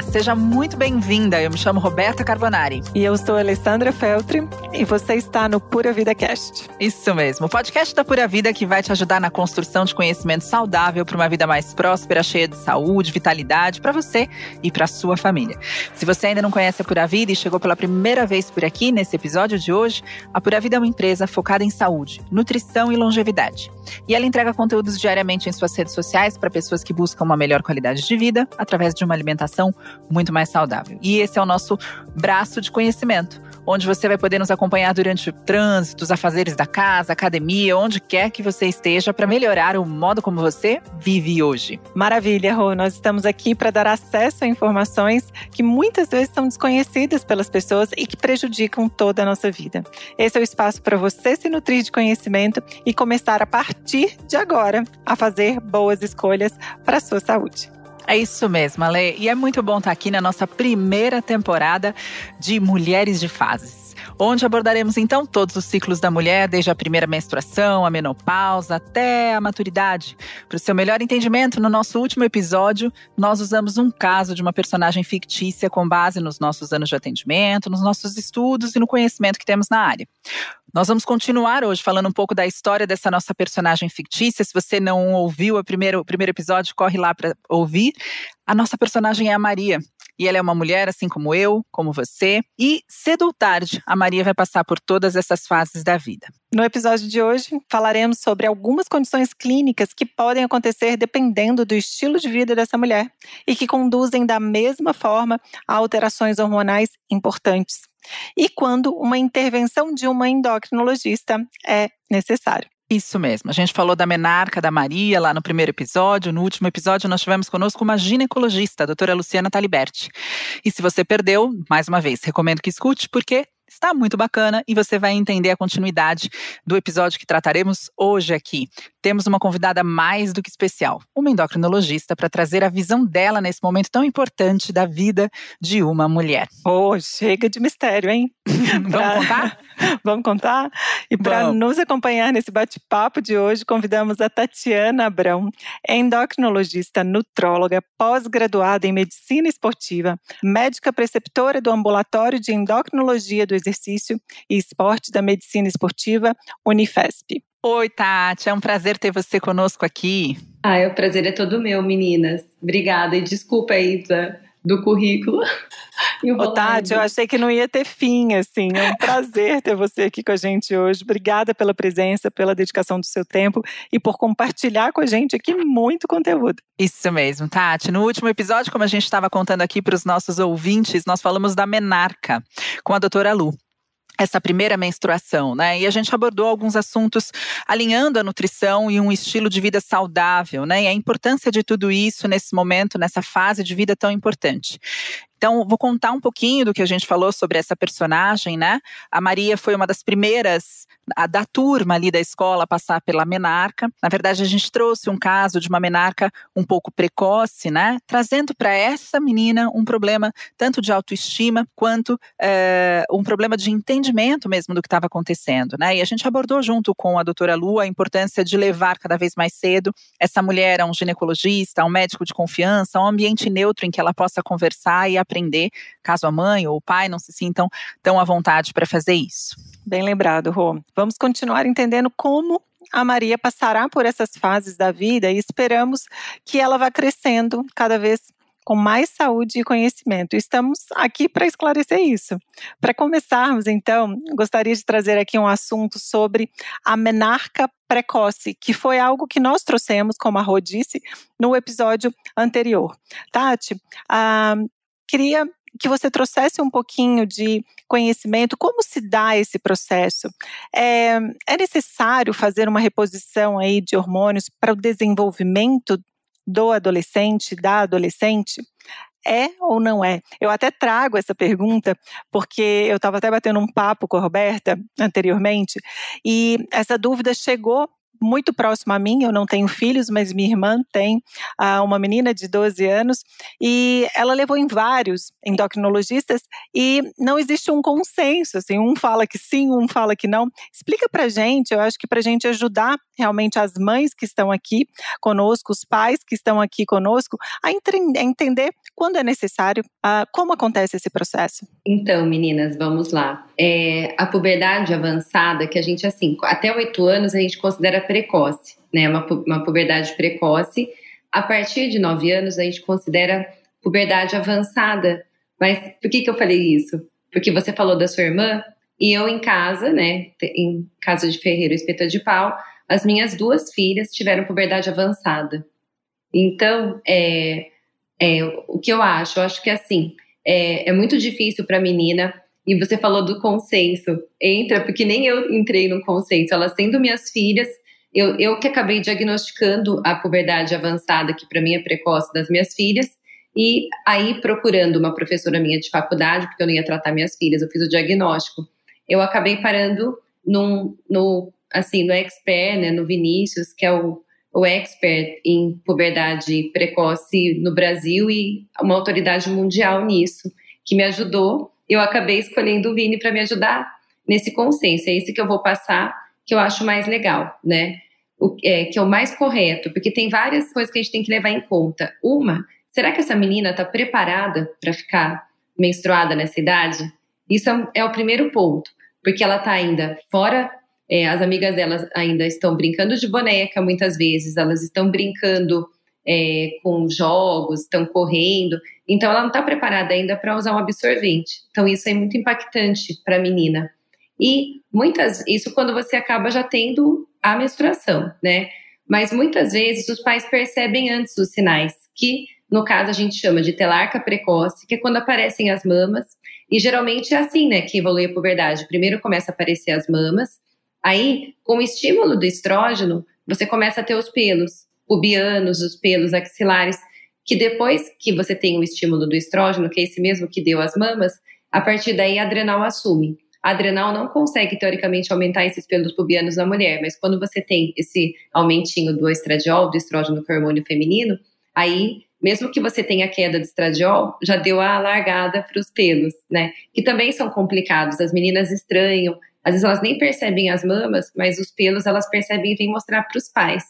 Olá, seja muito bem-vinda. Eu me chamo Roberta Carbonari. E eu sou Alessandra Feltri e você está no Pura Vida Cast. Isso mesmo, o podcast da Pura Vida que vai te ajudar na construção de conhecimento saudável para uma vida mais próspera, cheia de saúde, vitalidade para você e para sua família. Se você ainda não conhece a Pura Vida e chegou pela primeira vez por aqui nesse episódio de hoje, a Pura Vida é uma empresa focada em saúde, nutrição e longevidade. E ela entrega conteúdos diariamente em suas redes sociais para pessoas que buscam uma melhor qualidade de vida através de uma alimentação muito mais saudável. E esse é o nosso braço de conhecimento, onde você vai poder nos acompanhar durante o trânsito, os afazeres da casa, academia, onde quer que você esteja para melhorar o modo como você vive hoje. Maravilha, Rô. Nós estamos aqui para dar acesso a informações que muitas vezes são desconhecidas pelas pessoas e que prejudicam toda a nossa vida. Esse é o espaço para você se nutrir de conhecimento e começar a partir de agora a fazer boas escolhas para a sua saúde. É isso mesmo, Ale. E é muito bom estar aqui na nossa primeira temporada de Mulheres de Fases onde abordaremos então todos os ciclos da mulher, desde a primeira menstruação, a menopausa, até a maturidade. Para o seu melhor entendimento, no nosso último episódio, nós usamos um caso de uma personagem fictícia com base nos nossos anos de atendimento, nos nossos estudos e no conhecimento que temos na área. Nós vamos continuar hoje falando um pouco da história dessa nossa personagem fictícia. Se você não ouviu o primeiro, o primeiro episódio, corre lá para ouvir. A nossa personagem é a Maria. E ela é uma mulher assim como eu, como você. E cedo ou tarde, a Maria vai passar por todas essas fases da vida. No episódio de hoje, falaremos sobre algumas condições clínicas que podem acontecer dependendo do estilo de vida dessa mulher e que conduzem da mesma forma a alterações hormonais importantes. E quando uma intervenção de uma endocrinologista é necessária. Isso mesmo. A gente falou da menarca da Maria lá no primeiro episódio. No último episódio, nós tivemos conosco uma ginecologista, a doutora Luciana Taliberti. E se você perdeu, mais uma vez, recomendo que escute, porque está muito bacana e você vai entender a continuidade do episódio que trataremos hoje aqui. Temos uma convidada mais do que especial, uma endocrinologista, para trazer a visão dela nesse momento tão importante da vida de uma mulher. Oh, chega de mistério, hein? Vamos contar? Vamos contar? E para nos acompanhar nesse bate-papo de hoje, convidamos a Tatiana Abrão, endocrinologista, nutróloga, pós-graduada em medicina esportiva, médica preceptora do ambulatório de endocrinologia do exercício e esporte da medicina esportiva Unifesp. Oi, Tati, é um prazer ter você conosco aqui. Ah, o prazer é todo meu, meninas. Obrigada e desculpa aí da, do currículo. Ô, Tati, eu achei que não ia ter fim, assim. É um prazer ter você aqui com a gente hoje. Obrigada pela presença, pela dedicação do seu tempo e por compartilhar com a gente aqui muito conteúdo. Isso mesmo, Tati. No último episódio, como a gente estava contando aqui para os nossos ouvintes, nós falamos da menarca com a doutora Lu essa primeira menstruação, né? E a gente abordou alguns assuntos alinhando a nutrição e um estilo de vida saudável, né? E a importância de tudo isso nesse momento, nessa fase de vida tão importante. Então, vou contar um pouquinho do que a gente falou sobre essa personagem, né? A Maria foi uma das primeiras a, da turma ali da escola a passar pela menarca. Na verdade, a gente trouxe um caso de uma menarca um pouco precoce, né? Trazendo para essa menina um problema tanto de autoestima quanto é, um problema de entendimento mesmo do que estava acontecendo, né? E a gente abordou junto com a doutora Lu a importância de levar cada vez mais cedo essa mulher a um ginecologista, a um médico de confiança, a um ambiente neutro em que ela possa conversar e aprender, caso a mãe ou o pai não se sintam tão à vontade para fazer isso. Bem lembrado, Rô. Vamos continuar entendendo como a Maria passará por essas fases da vida e esperamos que ela vá crescendo cada vez com mais saúde e conhecimento. Estamos aqui para esclarecer isso. Para começarmos, então, gostaria de trazer aqui um assunto sobre a menarca precoce, que foi algo que nós trouxemos, como a Rô disse, no episódio anterior. Tati, ah, queria que você trouxesse um pouquinho de conhecimento, como se dá esse processo? É, é necessário fazer uma reposição aí de hormônios para o desenvolvimento do adolescente, da adolescente? É ou não é? Eu até trago essa pergunta porque eu estava até batendo um papo com a Roberta anteriormente e essa dúvida chegou muito próximo a mim, eu não tenho filhos, mas minha irmã tem uh, uma menina de 12 anos e ela levou em vários endocrinologistas e não existe um consenso, assim, um fala que sim, um fala que não. Explica pra gente, eu acho que pra gente ajudar realmente as mães que estão aqui conosco, os pais que estão aqui conosco, a, entender quando é necessário, uh, como acontece esse processo. Então, meninas, vamos lá. É, a puberdade avançada, que a gente, assim, até oito anos a gente considera precoce, né? Uma, uma puberdade precoce. A partir de nove anos a gente considera puberdade avançada. Mas por que, que eu falei isso? Porque você falou da sua irmã e eu em casa, né? Em casa de ferreiro espeta de pau, as minhas duas filhas tiveram puberdade avançada. Então, é, é, o que eu acho? Eu acho que assim, é, é muito difícil para a menina e você falou do consenso. Entra, porque nem eu entrei no consenso. Elas sendo minhas filhas, eu, eu que acabei diagnosticando a puberdade avançada, que para mim é precoce, das minhas filhas, e aí procurando uma professora minha de faculdade, porque eu não ia tratar minhas filhas, eu fiz o diagnóstico. Eu acabei parando num, no, assim, no expert, né, no Vinícius, que é o, o expert em puberdade precoce no Brasil e uma autoridade mundial nisso, que me ajudou eu acabei escolhendo o Vini para me ajudar nesse consenso. É esse que eu vou passar, que eu acho mais legal, né? O, é, que é o mais correto, porque tem várias coisas que a gente tem que levar em conta. Uma, será que essa menina está preparada para ficar menstruada nessa idade? Isso é, é o primeiro ponto, porque ela está ainda fora é, as amigas delas ainda estão brincando de boneca muitas vezes, elas estão brincando é, com jogos, estão correndo. Então, ela não está preparada ainda para usar um absorvente. Então, isso é muito impactante para a menina. E muitas, isso quando você acaba já tendo a menstruação, né? Mas muitas vezes os pais percebem antes os sinais, que no caso a gente chama de telarca precoce, que é quando aparecem as mamas. E geralmente é assim, né, que evolui a puberdade. Primeiro começa a aparecer as mamas, aí, com o estímulo do estrógeno, você começa a ter os pelos pubianos, os pelos axilares, que depois que você tem o estímulo do estrógeno, que é esse mesmo que deu as mamas, a partir daí a adrenal assume. Adrenal não consegue, teoricamente, aumentar esses pelos pubianos na mulher, mas quando você tem esse aumentinho do estradiol, do estrógeno, que é o hormônio feminino, aí, mesmo que você tenha queda de estradiol, já deu a largada para os pelos, né? Que também são complicados. As meninas estranham, às vezes elas nem percebem as mamas, mas os pelos elas percebem e vêm mostrar para os pais.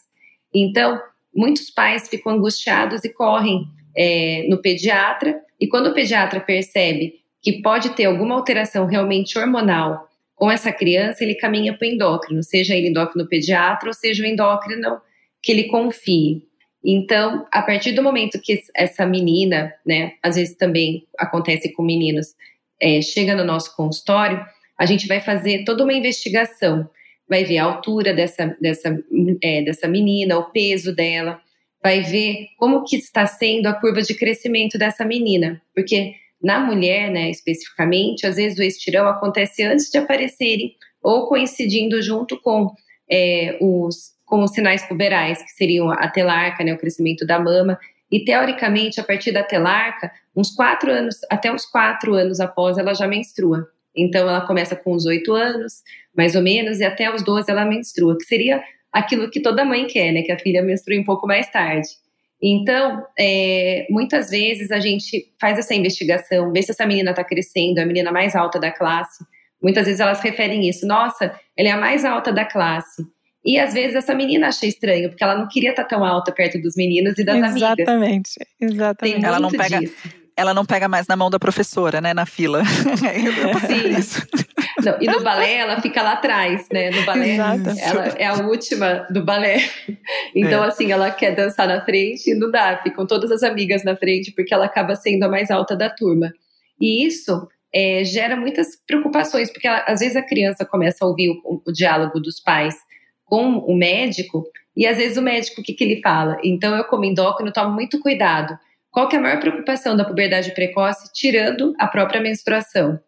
Então, muitos pais ficam angustiados e correm é, no pediatra, e quando o pediatra percebe que pode ter alguma alteração realmente hormonal com essa criança, ele caminha para o endócrino, seja ele endócrino pediatra ou seja o endócrino que ele confie. Então, a partir do momento que essa menina, né, às vezes também acontece com meninos, é, chega no nosso consultório, a gente vai fazer toda uma investigação. Vai ver a altura dessa, dessa, é, dessa menina, o peso dela, vai ver como que está sendo a curva de crescimento dessa menina, porque na mulher, né, especificamente, às vezes o estirão acontece antes de aparecerem ou coincidindo junto com é, os, com os sinais puberais, que seriam a telarca, né, o crescimento da mama, e teoricamente, a partir da telarca, uns quatro anos, até uns quatro anos após, ela já menstrua. Então, ela começa com os oito anos, mais ou menos, e até os 12 ela menstrua, que seria aquilo que toda mãe quer, né? Que a filha menstrue um pouco mais tarde. Então, é, muitas vezes a gente faz essa investigação, vê se essa menina está crescendo, é a menina mais alta da classe. Muitas vezes elas referem isso, nossa, ela é a mais alta da classe. E às vezes essa menina acha estranho, porque ela não queria estar tá tão alta perto dos meninos e das exatamente, amigas. Exatamente, exatamente. Ela não pega, disso ela não pega mais na mão da professora, né, na fila. Sim. Não, e no balé ela fica lá atrás, né? No balé, Exato. ela é a última do balé. Então, é. assim, ela quer dançar na frente e não dá, ficam todas as amigas na frente, porque ela acaba sendo a mais alta da turma. E isso é, gera muitas preocupações, porque ela, às vezes a criança começa a ouvir o, o, diálogo dos pais com o médico, e às vezes o médico, o que, que ele fala? Então, eu, como endócrino, tomo muito cuidado qual que é a maior preocupação da puberdade precoce, tirando a própria menstruação?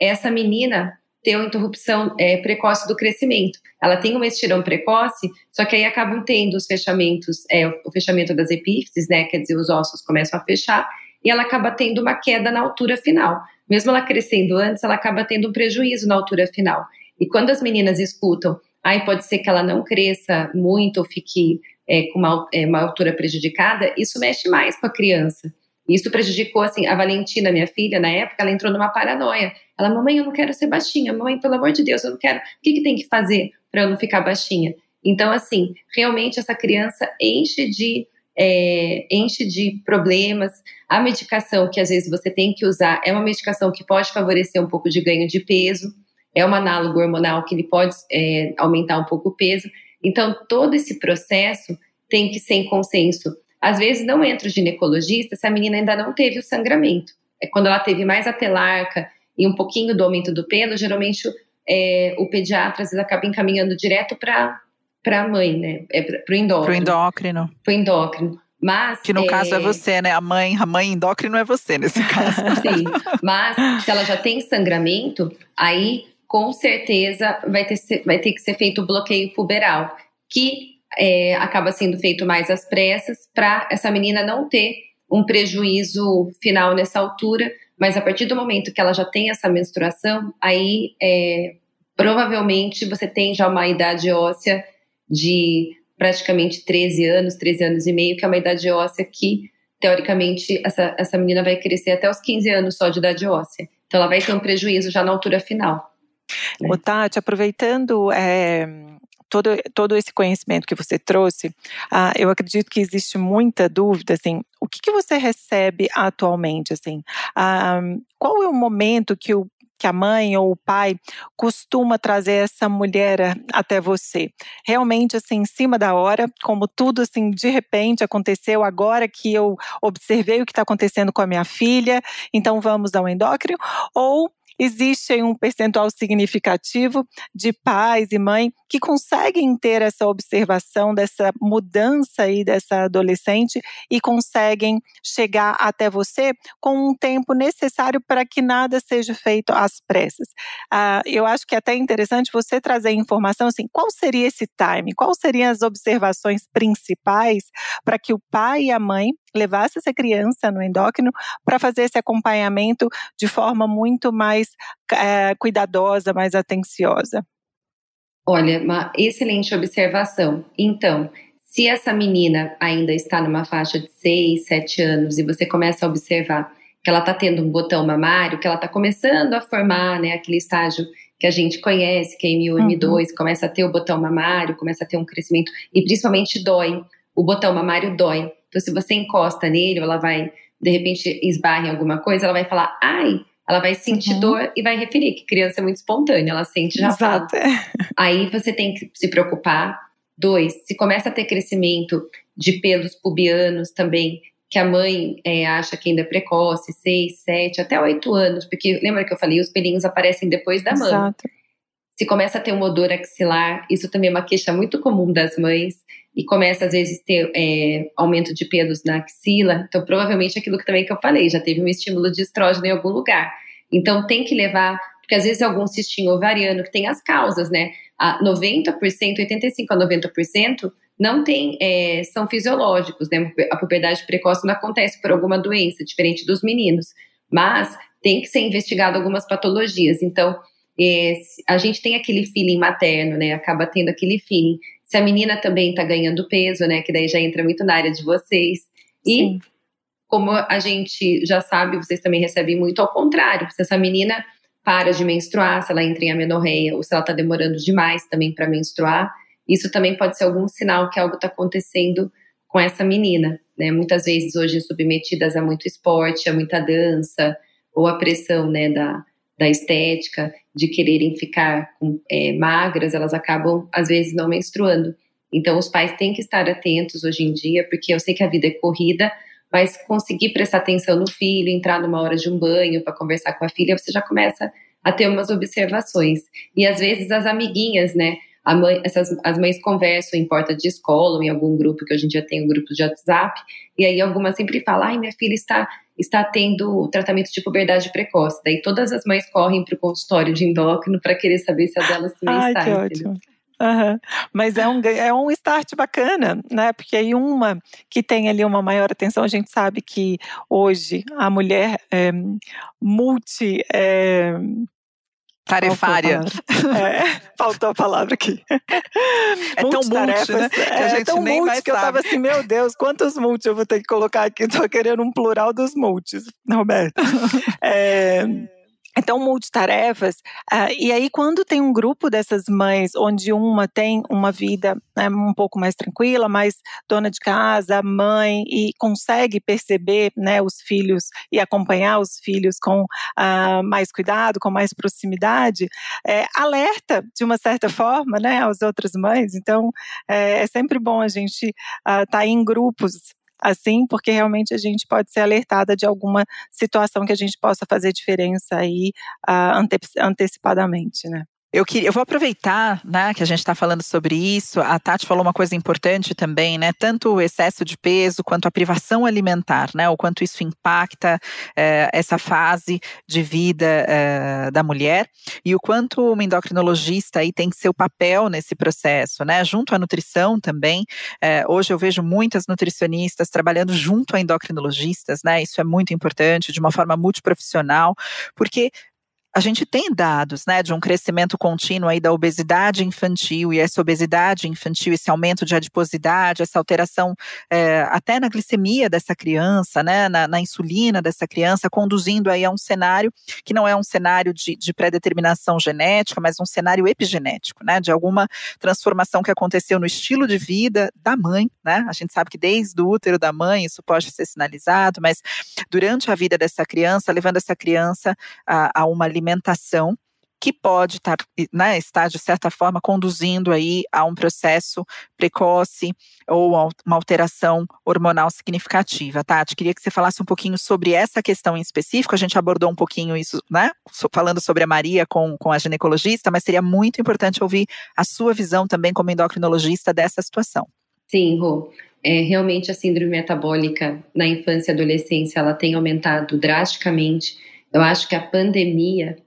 Essa menina ter uma interrupção é, precoce do crescimento. Ela tem um estirão precoce, só que aí acabam tendo os fechamentos, é, o fechamento das epífises, né? Quer dizer, os ossos começam a fechar e ela acaba tendo uma queda na altura final. Mesmo ela crescendo antes, ela acaba tendo um prejuízo na altura final. E quando as meninas escutam, aí pode ser que ela não cresça muito ou fique é, com uma, é, uma altura prejudicada, isso mexe mais com a criança. Isso prejudicou, assim, a Valentina, minha filha, na época, ela entrou numa paranoia. Ela, mamãe, eu não quero ser baixinha. Mamãe, pelo amor de Deus, eu não quero. O que, que tem que fazer para eu não ficar baixinha? Então, assim, realmente essa criança enche de é, enche de problemas. A medicação que às vezes você tem que usar é uma medicação que pode favorecer um pouco de ganho de peso, é um análogo hormonal que ele pode é, aumentar um pouco o peso. Então, todo esse processo tem que ser em consenso. Às vezes não entra o ginecologista se a menina ainda não teve o sangramento. É quando ela teve mais a telarca e um pouquinho do aumento do pelo, geralmente é, o pediatra às vezes acaba encaminhando direto para a mãe, né? É para o endócrino. Para o endócrino. Para o endócrino. Mas, que no é... caso é você, né? A mãe, a mãe endócrino é você nesse caso. Sim. Mas se ela já tem sangramento, aí com certeza vai ter, vai ter que ser feito o bloqueio puberal, que é, acaba sendo feito mais às pressas para essa menina não ter um prejuízo final nessa altura. Mas a partir do momento que ela já tem essa menstruação, aí é, provavelmente você tem já uma idade óssea de praticamente 13 anos, 13 anos e meio, que é uma idade óssea que, teoricamente, essa, essa menina vai crescer até os 15 anos só de idade óssea. Então, ela vai ter um prejuízo já na altura final. Né? Ô, Tati, aproveitando é, todo, todo esse conhecimento que você trouxe, ah, eu acredito que existe muita dúvida, assim, o que, que você recebe atualmente, assim, ah, qual é o momento que o que a mãe ou o pai costuma trazer essa mulher até você. Realmente assim, em cima da hora, como tudo assim de repente aconteceu agora que eu observei o que está acontecendo com a minha filha, então vamos ao endócrino, ou existe um percentual significativo de pais e mães que conseguem ter essa observação dessa mudança aí dessa adolescente e conseguem chegar até você com um tempo necessário para que nada seja feito às pressas. Ah, eu acho que é até interessante você trazer informação assim, qual seria esse time, quais seriam as observações principais para que o pai e a mãe levasse essa criança no endócrino para fazer esse acompanhamento de forma muito mais é, cuidadosa, mais atenciosa. Olha, uma excelente observação. Então, se essa menina ainda está numa faixa de 6, 7 anos e você começa a observar que ela está tendo um botão mamário, que ela está começando a formar né, aquele estágio que a gente conhece, que é M1, uhum. M2, começa a ter o botão mamário, começa a ter um crescimento e principalmente dói. O botão mamário dói. Então, se você encosta nele, ela vai, de repente, esbarra em alguma coisa, ela vai falar, ai, ela vai sentir uhum. dor e vai referir, que criança é muito espontânea, ela sente já Exato. fala. Aí você tem que se preocupar. Dois, se começa a ter crescimento de pelos pubianos também, que a mãe é, acha que ainda é precoce, seis, sete, até oito anos, porque lembra que eu falei, os pelinhos aparecem depois da mãe. Exato. Se começa a ter um odor axilar, isso também é uma queixa muito comum das mães e começa às vezes ter é, aumento de pelos na axila, então provavelmente aquilo que também que eu falei, já teve um estímulo de estrógeno em algum lugar. Então tem que levar, porque às vezes algum cistinho ovariano que tem as causas, né? A 90%, 85 a 90% não tem, é, são fisiológicos, né? A puberdade precoce não acontece por alguma doença, diferente dos meninos, mas tem que ser investigado algumas patologias. Então, é, a gente tem aquele feeling materno, né? Acaba tendo aquele feeling se a menina também está ganhando peso, né? Que daí já entra muito na área de vocês. E Sim. como a gente já sabe, vocês também recebem muito ao contrário. Se essa menina para de menstruar, se ela entra em amenorreia ou se ela está demorando demais também para menstruar, isso também pode ser algum sinal que algo está acontecendo com essa menina, né? Muitas vezes hoje submetidas a muito esporte, a muita dança ou a pressão, né, da, da estética, de quererem ficar é, magras, elas acabam, às vezes, não menstruando. Então, os pais têm que estar atentos hoje em dia, porque eu sei que a vida é corrida, mas conseguir prestar atenção no filho, entrar numa hora de um banho para conversar com a filha, você já começa a ter umas observações. E às vezes as amiguinhas, né? Mãe, essas, as mães conversam em porta de escola ou em algum grupo, que hoje em dia tem um grupo de WhatsApp, e aí algumas sempre falam, ai, minha filha está está tendo tratamento de puberdade precoce. Daí todas as mães correm para o consultório de endócrino para querer saber se a delas também Ai, está. Que ótimo. Uhum. Mas é um, é um start bacana, né? Porque aí uma que tem ali uma maior atenção, a gente sabe que hoje a mulher é, multi é, Tarefária. Faltou é, faltou a palavra aqui. É tão multi, né? Que a é gente tão nem multi que eu tava assim, meu Deus, quantos multi eu vou ter que colocar aqui? Tô querendo um plural dos multis, Roberto. é, então, multitarefas. Uh, e aí, quando tem um grupo dessas mães, onde uma tem uma vida né, um pouco mais tranquila, mais dona de casa, mãe, e consegue perceber né, os filhos e acompanhar os filhos com uh, mais cuidado, com mais proximidade, é, alerta, de uma certa forma, né, as outras mães. Então, é, é sempre bom a gente estar uh, tá em grupos assim, porque realmente a gente pode ser alertada de alguma situação que a gente possa fazer diferença aí uh, antecipadamente, né? Eu, queria, eu vou aproveitar né, que a gente está falando sobre isso. A Tati falou uma coisa importante também, né? Tanto o excesso de peso quanto a privação alimentar, né? O quanto isso impacta eh, essa fase de vida eh, da mulher e o quanto uma endocrinologista aí tem seu papel nesse processo, né? Junto à nutrição também. Eh, hoje eu vejo muitas nutricionistas trabalhando junto a endocrinologistas, né? Isso é muito importante, de uma forma multiprofissional, porque a gente tem dados né, de um crescimento contínuo aí da obesidade infantil, e essa obesidade infantil, esse aumento de adiposidade, essa alteração é, até na glicemia dessa criança, né, na, na, insulina dessa criança, conduzindo aí a um cenário que não é um cenário de, de pré-determinação genética, mas um cenário epigenético, né, de alguma transformação que aconteceu no estilo de vida da mãe, né, a gente sabe que desde o útero da mãe isso pode ser sinalizado, mas durante a vida dessa criança, levando essa criança a, a uma alimentação alimentação que pode estar, né, estar, de certa forma, conduzindo aí a um processo precoce ou uma alteração hormonal significativa. Tati, queria que você falasse um pouquinho sobre essa questão em específico. A gente abordou um pouquinho isso, né, falando sobre a Maria com, com a ginecologista, mas seria muito importante ouvir a sua visão também como endocrinologista dessa situação. Sim, Rô. É, realmente a síndrome metabólica na infância e adolescência ela tem aumentado drasticamente eu acho que a pandemia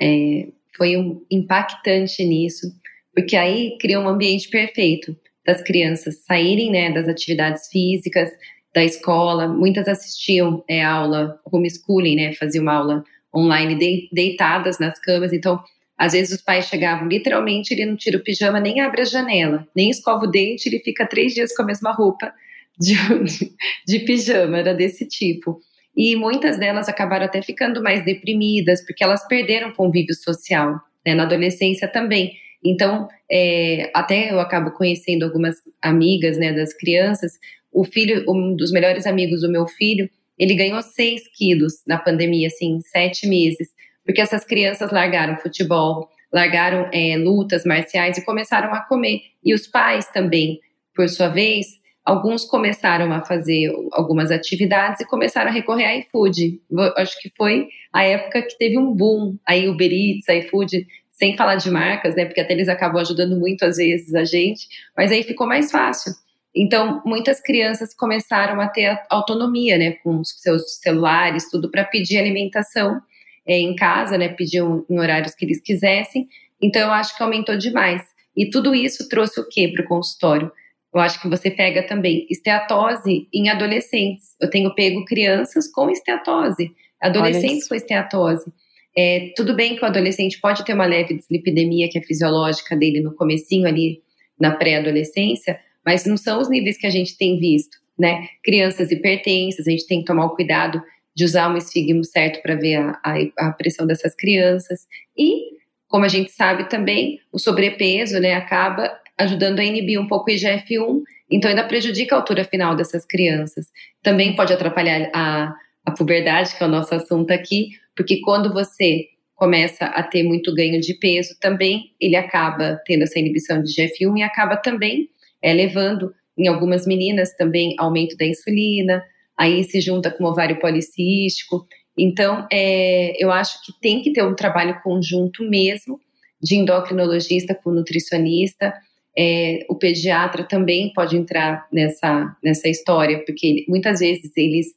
é, foi um impactante nisso, porque aí criou um ambiente perfeito das crianças saírem né, das atividades físicas, da escola. Muitas assistiam é, aula homeschooling, né, faziam uma aula online de, deitadas nas camas. Então, às vezes os pais chegavam, literalmente, ele não tira o pijama, nem abre a janela, nem escova o dente, ele fica três dias com a mesma roupa de, de, de pijama, era desse tipo e muitas delas acabaram até ficando mais deprimidas, porque elas perderam convívio social, né, na adolescência também. Então, é, até eu acabo conhecendo algumas amigas né, das crianças. O filho, um dos melhores amigos do meu filho, ele ganhou 6 quilos na pandemia, assim, sete meses, porque essas crianças largaram futebol, largaram é, lutas marciais e começaram a comer. E os pais também, por sua vez, alguns começaram a fazer algumas atividades e começaram a recorrer a iFood. Acho que foi a época que teve um boom, aí Uber Eats, iFood, sem falar de marcas, né? Porque até eles acabam ajudando muito às vezes a gente, mas aí ficou mais fácil. Então, muitas crianças começaram a ter autonomia, né, com os seus celulares, tudo para pedir alimentação é, em casa, né, pediam em horários que eles quisessem. Então, eu acho que aumentou demais. E tudo isso trouxe o quê para o consultório? Eu acho que você pega também esteatose em adolescentes. Eu tenho pego crianças com esteatose, adolescentes com esteatose. É, tudo bem que o adolescente pode ter uma leve dislipidemia que é fisiológica dele no comecinho ali na pré-adolescência, mas não são os níveis que a gente tem visto, né? Crianças hipertensas, a gente tem que tomar o cuidado de usar um esfigmo certo para ver a, a, a pressão dessas crianças. E, como a gente sabe também, o sobrepeso, né, acaba ajudando a inibir um pouco o IGF-1, então ainda prejudica a altura final dessas crianças. Também pode atrapalhar a, a puberdade, que é o nosso assunto aqui, porque quando você começa a ter muito ganho de peso, também ele acaba tendo essa inibição de IGF-1 e acaba também é, levando, em algumas meninas, também aumento da insulina, aí se junta com o ovário policístico. Então, é, eu acho que tem que ter um trabalho conjunto mesmo de endocrinologista com nutricionista, é, o pediatra também pode entrar nessa, nessa história, porque muitas vezes eles,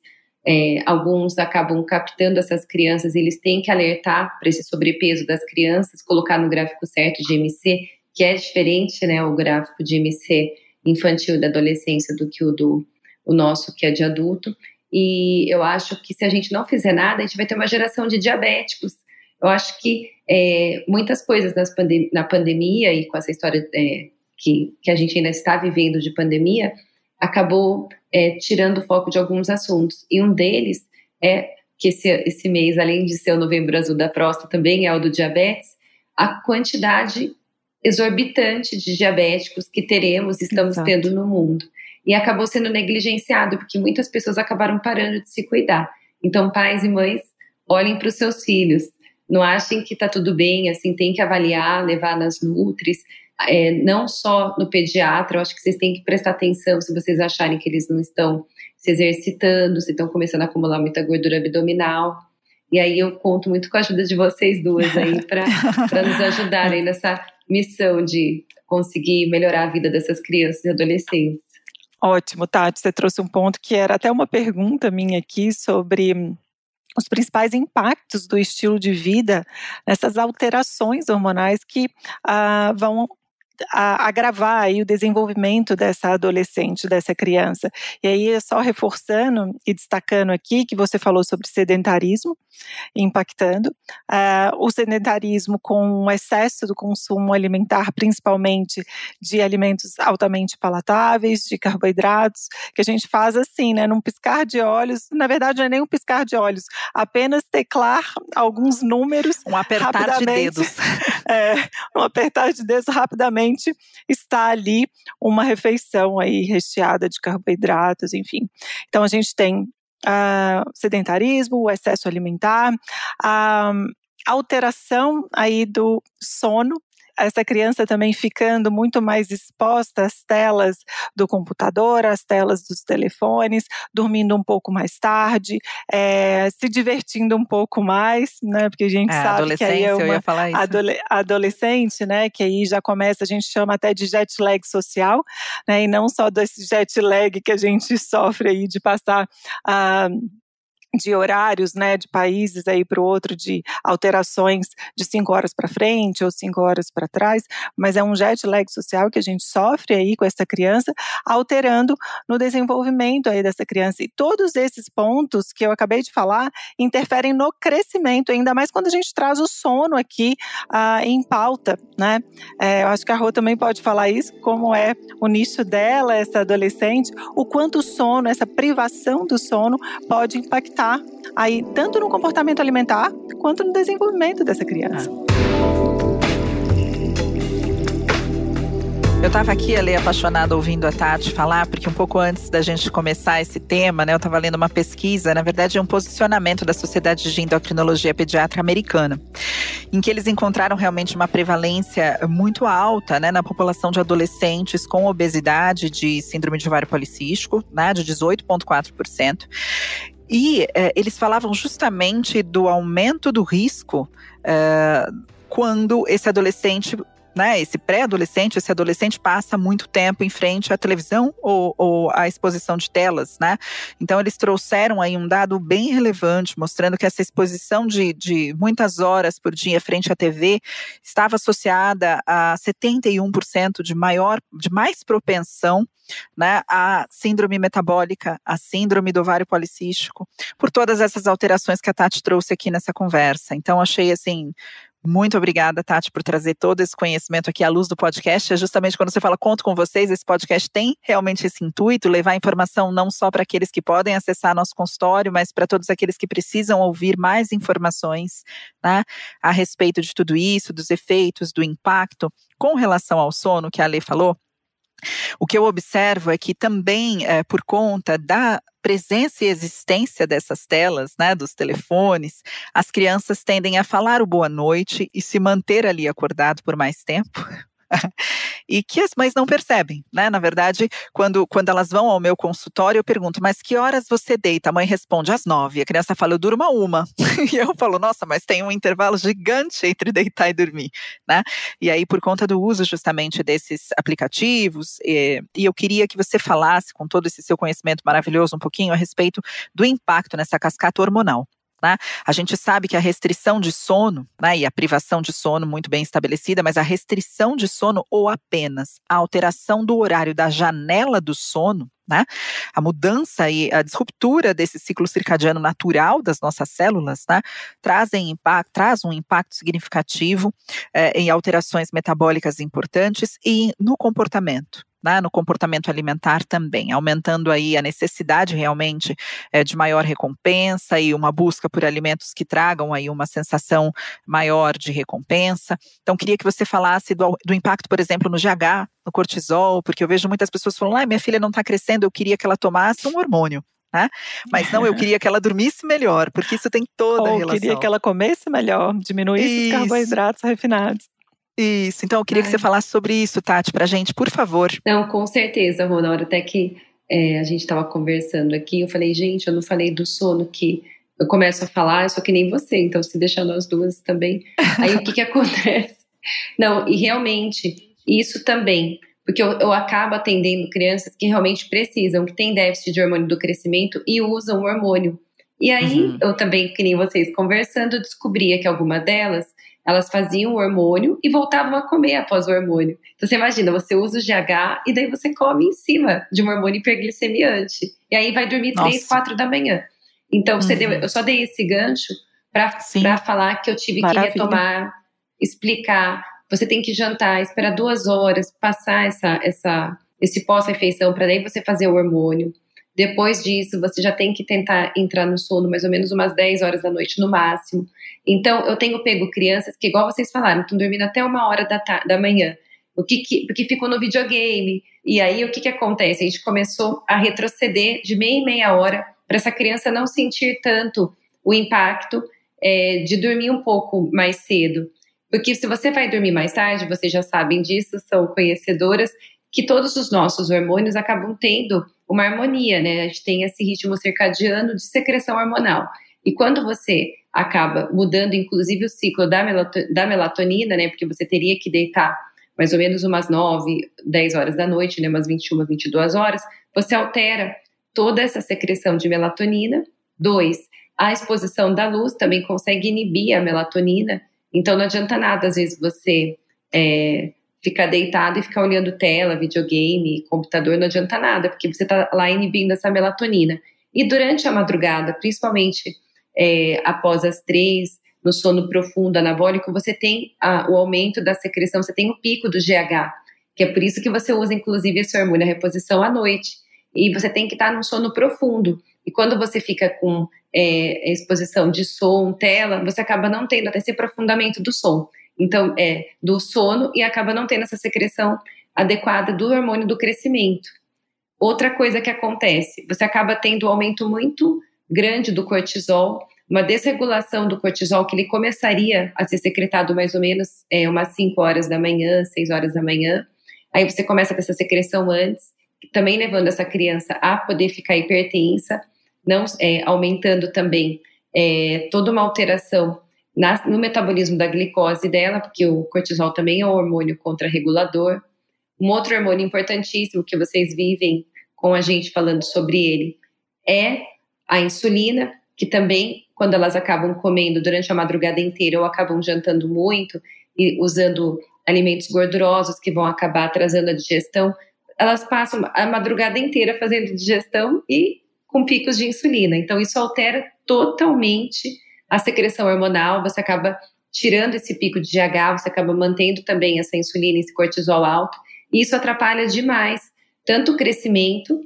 é, alguns acabam captando essas crianças, eles têm que alertar para esse sobrepeso das crianças, colocar no gráfico certo de MC, que é diferente, né, o gráfico de MC infantil da adolescência do que o do o nosso, que é de adulto. E eu acho que se a gente não fizer nada, a gente vai ter uma geração de diabéticos Eu acho que é, muitas coisas pandem na pandemia e com essa história é, que, que a gente ainda está vivendo de pandemia, acabou é, tirando o foco de alguns assuntos. E um deles é que esse, esse mês, além de ser o Novembro Azul da Próstata, também é o do diabetes, a quantidade exorbitante de diabéticos que teremos, estamos Exato. tendo no mundo. E acabou sendo negligenciado, porque muitas pessoas acabaram parando de se cuidar. Então, pais e mães, olhem para os seus filhos. Não achem que está tudo bem, assim, tem que avaliar, levar nas nutris, é, não só no pediatra, eu acho que vocês têm que prestar atenção se vocês acharem que eles não estão se exercitando, se estão começando a acumular muita gordura abdominal. E aí eu conto muito com a ajuda de vocês duas aí para nos ajudarem nessa missão de conseguir melhorar a vida dessas crianças e adolescentes. Ótimo, Tati, você trouxe um ponto que era até uma pergunta minha aqui sobre os principais impactos do estilo de vida, essas alterações hormonais que ah, vão a agravar aí o desenvolvimento dessa adolescente, dessa criança. E aí, só reforçando e destacando aqui que você falou sobre sedentarismo impactando, uh, o sedentarismo com o excesso do consumo alimentar, principalmente de alimentos altamente palatáveis, de carboidratos, que a gente faz assim, né, num piscar de olhos, na verdade não é nem um piscar de olhos, apenas teclar alguns números um apertar de dedos. É, um apertar de dedos rapidamente está ali uma refeição aí recheada de carboidratos, enfim. Então a gente tem uh, sedentarismo, o excesso alimentar, a alteração aí do sono, essa criança também ficando muito mais exposta às telas do computador, às telas dos telefones, dormindo um pouco mais tarde, é, se divertindo um pouco mais, né? Porque a gente é, sabe que aí é uma eu ia falar isso. Adole adolescente, né? Que aí já começa, a gente chama até de jet lag social, né? E não só desse jet lag que a gente sofre aí de passar uh, de horários, né, de países aí para o outro, de alterações de cinco horas para frente ou cinco horas para trás, mas é um jet lag social que a gente sofre aí com essa criança, alterando no desenvolvimento aí dessa criança. E todos esses pontos que eu acabei de falar interferem no crescimento, ainda mais quando a gente traz o sono aqui ah, em pauta, né? É, eu acho que a Rô também pode falar isso, como é o nicho dela, essa adolescente, o quanto o sono, essa privação do sono pode impactar aí tanto no comportamento alimentar quanto no desenvolvimento dessa criança. Eu estava aqui, ali apaixonada ouvindo a Tati falar, porque um pouco antes da gente começar esse tema, né, eu estava lendo uma pesquisa, na verdade é um posicionamento da Sociedade de Endocrinologia Pediatra Americana, em que eles encontraram realmente uma prevalência muito alta, né, na população de adolescentes com obesidade de síndrome de ovário policístico, né, de 18,4%. E é, eles falavam justamente do aumento do risco é, quando esse adolescente né, esse pré-adolescente, esse adolescente passa muito tempo em frente à televisão ou, ou à exposição de telas, né? Então eles trouxeram aí um dado bem relevante, mostrando que essa exposição de, de muitas horas por dia frente à TV estava associada a 71% de maior, de mais propensão né, síndrome metabólica, a síndrome do ovário policístico, por todas essas alterações que a Tati trouxe aqui nessa conversa. Então, achei assim muito obrigada, Tati, por trazer todo esse conhecimento aqui à luz do podcast. É justamente quando você fala conto com vocês, esse podcast tem realmente esse intuito, levar informação não só para aqueles que podem acessar nosso consultório, mas para todos aqueles que precisam ouvir mais informações né, a respeito de tudo isso, dos efeitos, do impacto com relação ao sono, que a Lê falou. O que eu observo é que também, é, por conta da presença e existência dessas telas, né, dos telefones, as crianças tendem a falar o boa noite e se manter ali acordado por mais tempo. e que as mães não percebem, né? Na verdade, quando, quando elas vão ao meu consultório, eu pergunto, mas que horas você deita? A mãe responde às nove. A criança fala, eu durmo a uma. e eu falo, nossa, mas tem um intervalo gigante entre deitar e dormir, né? E aí, por conta do uso justamente desses aplicativos, e, e eu queria que você falasse com todo esse seu conhecimento maravilhoso um pouquinho a respeito do impacto nessa cascata hormonal né? A gente sabe que a restrição de sono, né, e a privação de sono muito bem estabelecida, mas a restrição de sono ou apenas a alteração do horário da janela do sono, né? A mudança e a disruptura desse ciclo circadiano natural das nossas células, né, trazem impacto, traz um impacto significativo eh, em alterações metabólicas importantes e no comportamento né, no comportamento alimentar também, aumentando aí a necessidade realmente é, de maior recompensa e uma busca por alimentos que tragam aí uma sensação maior de recompensa. Então, queria que você falasse do, do impacto, por exemplo, no GH, no cortisol, porque eu vejo muitas pessoas falando, ah, minha filha não está crescendo, eu queria que ela tomasse um hormônio. Né? Mas não, eu queria que ela dormisse melhor, porque isso tem toda Ou a relação. queria que ela comesse melhor, diminuísse isso. os carboidratos refinados. Isso, então eu queria Ai. que você falasse sobre isso, Tati, pra gente, por favor. Não, com certeza, Rô, na hora até que é, a gente estava conversando aqui, eu falei, gente, eu não falei do sono que eu começo a falar, eu sou que nem você, então se deixar nós duas também. Aí o que que acontece? Não, e realmente, isso também, porque eu, eu acabo atendendo crianças que realmente precisam, que têm déficit de hormônio do crescimento e usam o hormônio. E aí, uhum. eu também, que nem vocês conversando, descobria que alguma delas elas faziam o hormônio e voltavam a comer após o hormônio. Então você imagina, você usa o GH e daí você come em cima de um hormônio hiperglicemiante. E aí vai dormir Nossa. 3, 4 da manhã. Então você uhum. deu, eu só dei esse gancho para falar que eu tive Maravilha. que retomar, explicar. Você tem que jantar, esperar duas horas, passar essa, essa, esse pós-refeição para daí você fazer o hormônio. Depois disso, você já tem que tentar entrar no sono mais ou menos umas 10 horas da noite no máximo. Então, eu tenho pego crianças que, igual vocês falaram, estão dormindo até uma hora da, da manhã, o que, que, porque ficam no videogame. E aí, o que, que acontece? A gente começou a retroceder de meia em meia hora para essa criança não sentir tanto o impacto é, de dormir um pouco mais cedo. Porque se você vai dormir mais tarde, vocês já sabem disso, são conhecedoras, que todos os nossos hormônios acabam tendo uma harmonia, né? A gente tem esse ritmo circadiano de secreção hormonal. E quando você acaba mudando, inclusive, o ciclo da, melatonina, né? Porque você teria que deitar mais ou menos umas 9, 10 horas da noite, né? Umas 21, 22 horas, você altera toda essa secreção de melatonina. Dois, a exposição da luz também consegue inibir a melatonina. Então não adianta nada, às vezes, você é, ficar deitado e ficar olhando tela, videogame, computador, não adianta nada, porque você está lá inibindo essa melatonina. E durante a madrugada, principalmente é, após as três, no sono profundo anabólico, você tem a, o aumento da secreção, você tem o pico do GH, que é por isso que você usa, inclusive, esse hormônio, a reposição à noite. E você tem que estar num sono profundo. E quando você fica com é, exposição de som, tela, você acaba não tendo até esse aprofundamento do som. Então, é do sono e acaba não tendo essa secreção adequada do hormônio do crescimento. Outra coisa que acontece, você acaba tendo um aumento muito grande do cortisol, uma desregulação do cortisol que ele começaria a ser secretado mais ou menos é, umas 5 horas da manhã, 6 horas da manhã. Aí você começa com essa secreção antes, também levando essa criança a poder ficar hipertensa, não é, aumentando também é, toda uma alteração na, no metabolismo da glicose dela, porque o cortisol também é um hormônio contrarregulador. Um outro hormônio importantíssimo que vocês vivem com a gente falando sobre ele é a insulina, que também, quando elas acabam comendo durante a madrugada inteira ou acabam jantando muito e usando alimentos gordurosos que vão acabar atrasando a digestão, elas passam a madrugada inteira fazendo digestão e com picos de insulina. Então, isso altera totalmente a secreção hormonal, você acaba tirando esse pico de GH, você acaba mantendo também essa insulina e esse cortisol alto, e isso atrapalha demais tanto o crescimento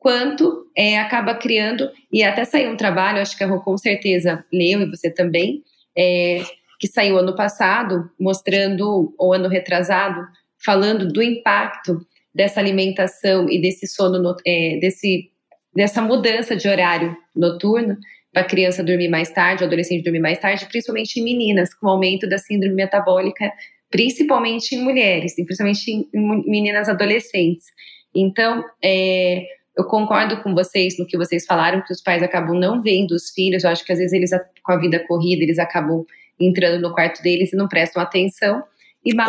quanto é, acaba criando, e até saiu um trabalho, acho que a Rô com certeza leu, e você também, é, que saiu ano passado, mostrando, ou ano retrasado, falando do impacto dessa alimentação e desse sono, no, é, desse, dessa mudança de horário noturno para a criança dormir mais tarde, o adolescente dormir mais tarde, principalmente em meninas, com o aumento da síndrome metabólica, principalmente em mulheres, principalmente em meninas adolescentes. Então, é, eu concordo com vocês no que vocês falaram, que os pais acabam não vendo os filhos. Eu acho que às vezes eles, com a vida corrida, eles acabam entrando no quarto deles e não prestam atenção.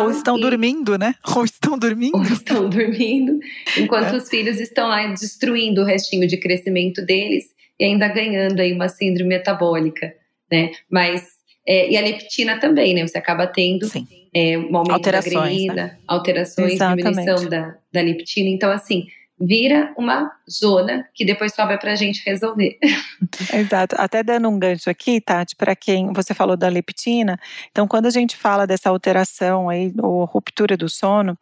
Ou estão dormindo, né? Ou estão dormindo. Ou estão dormindo, enquanto é. os filhos estão lá destruindo o restinho de crescimento deles e ainda ganhando aí uma síndrome metabólica. né? Mas é, e a leptina também, né? Você acaba tendo é, um aumento alterações, da grelina, né? alterações, Exatamente. diminuição da, da leptina. Então, assim, vira uma zona que depois sobra para a gente resolver. Exato. Até dando um gancho aqui, Tati, para quem você falou da leptina. Então, quando a gente fala dessa alteração aí, ou ruptura do sono,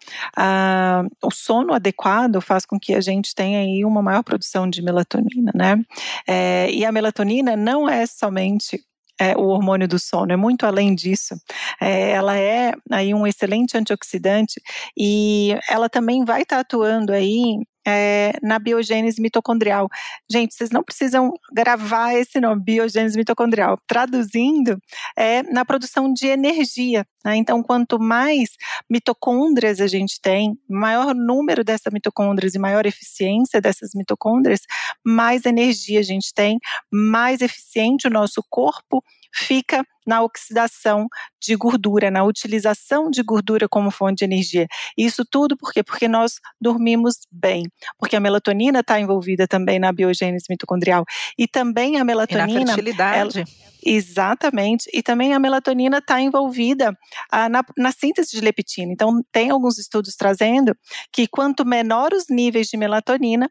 o sono adequado faz com que a gente tenha aí uma maior produção de melatonina, né? É, e a melatonina não é somente é, o hormônio do sono, é muito além disso. É, ela é aí um excelente antioxidante e ela também vai estar tá atuando aí é, na biogênese mitocondrial. Gente, vocês não precisam gravar esse nome, biogênese mitocondrial. Traduzindo, é na produção de energia. Né? Então, quanto mais mitocôndrias a gente tem, maior número dessas mitocôndrias e maior eficiência dessas mitocôndrias, mais energia a gente tem, mais eficiente o nosso corpo fica na oxidação de gordura, na utilização de gordura como fonte de energia. Isso tudo por quê? Porque nós dormimos bem, porque a melatonina está envolvida também na biogênese mitocondrial e também a melatonina. E na fertilidade. Ela, exatamente. E também a melatonina está envolvida ah, na, na síntese de leptina. Então, tem alguns estudos trazendo que quanto menor os níveis de melatonina,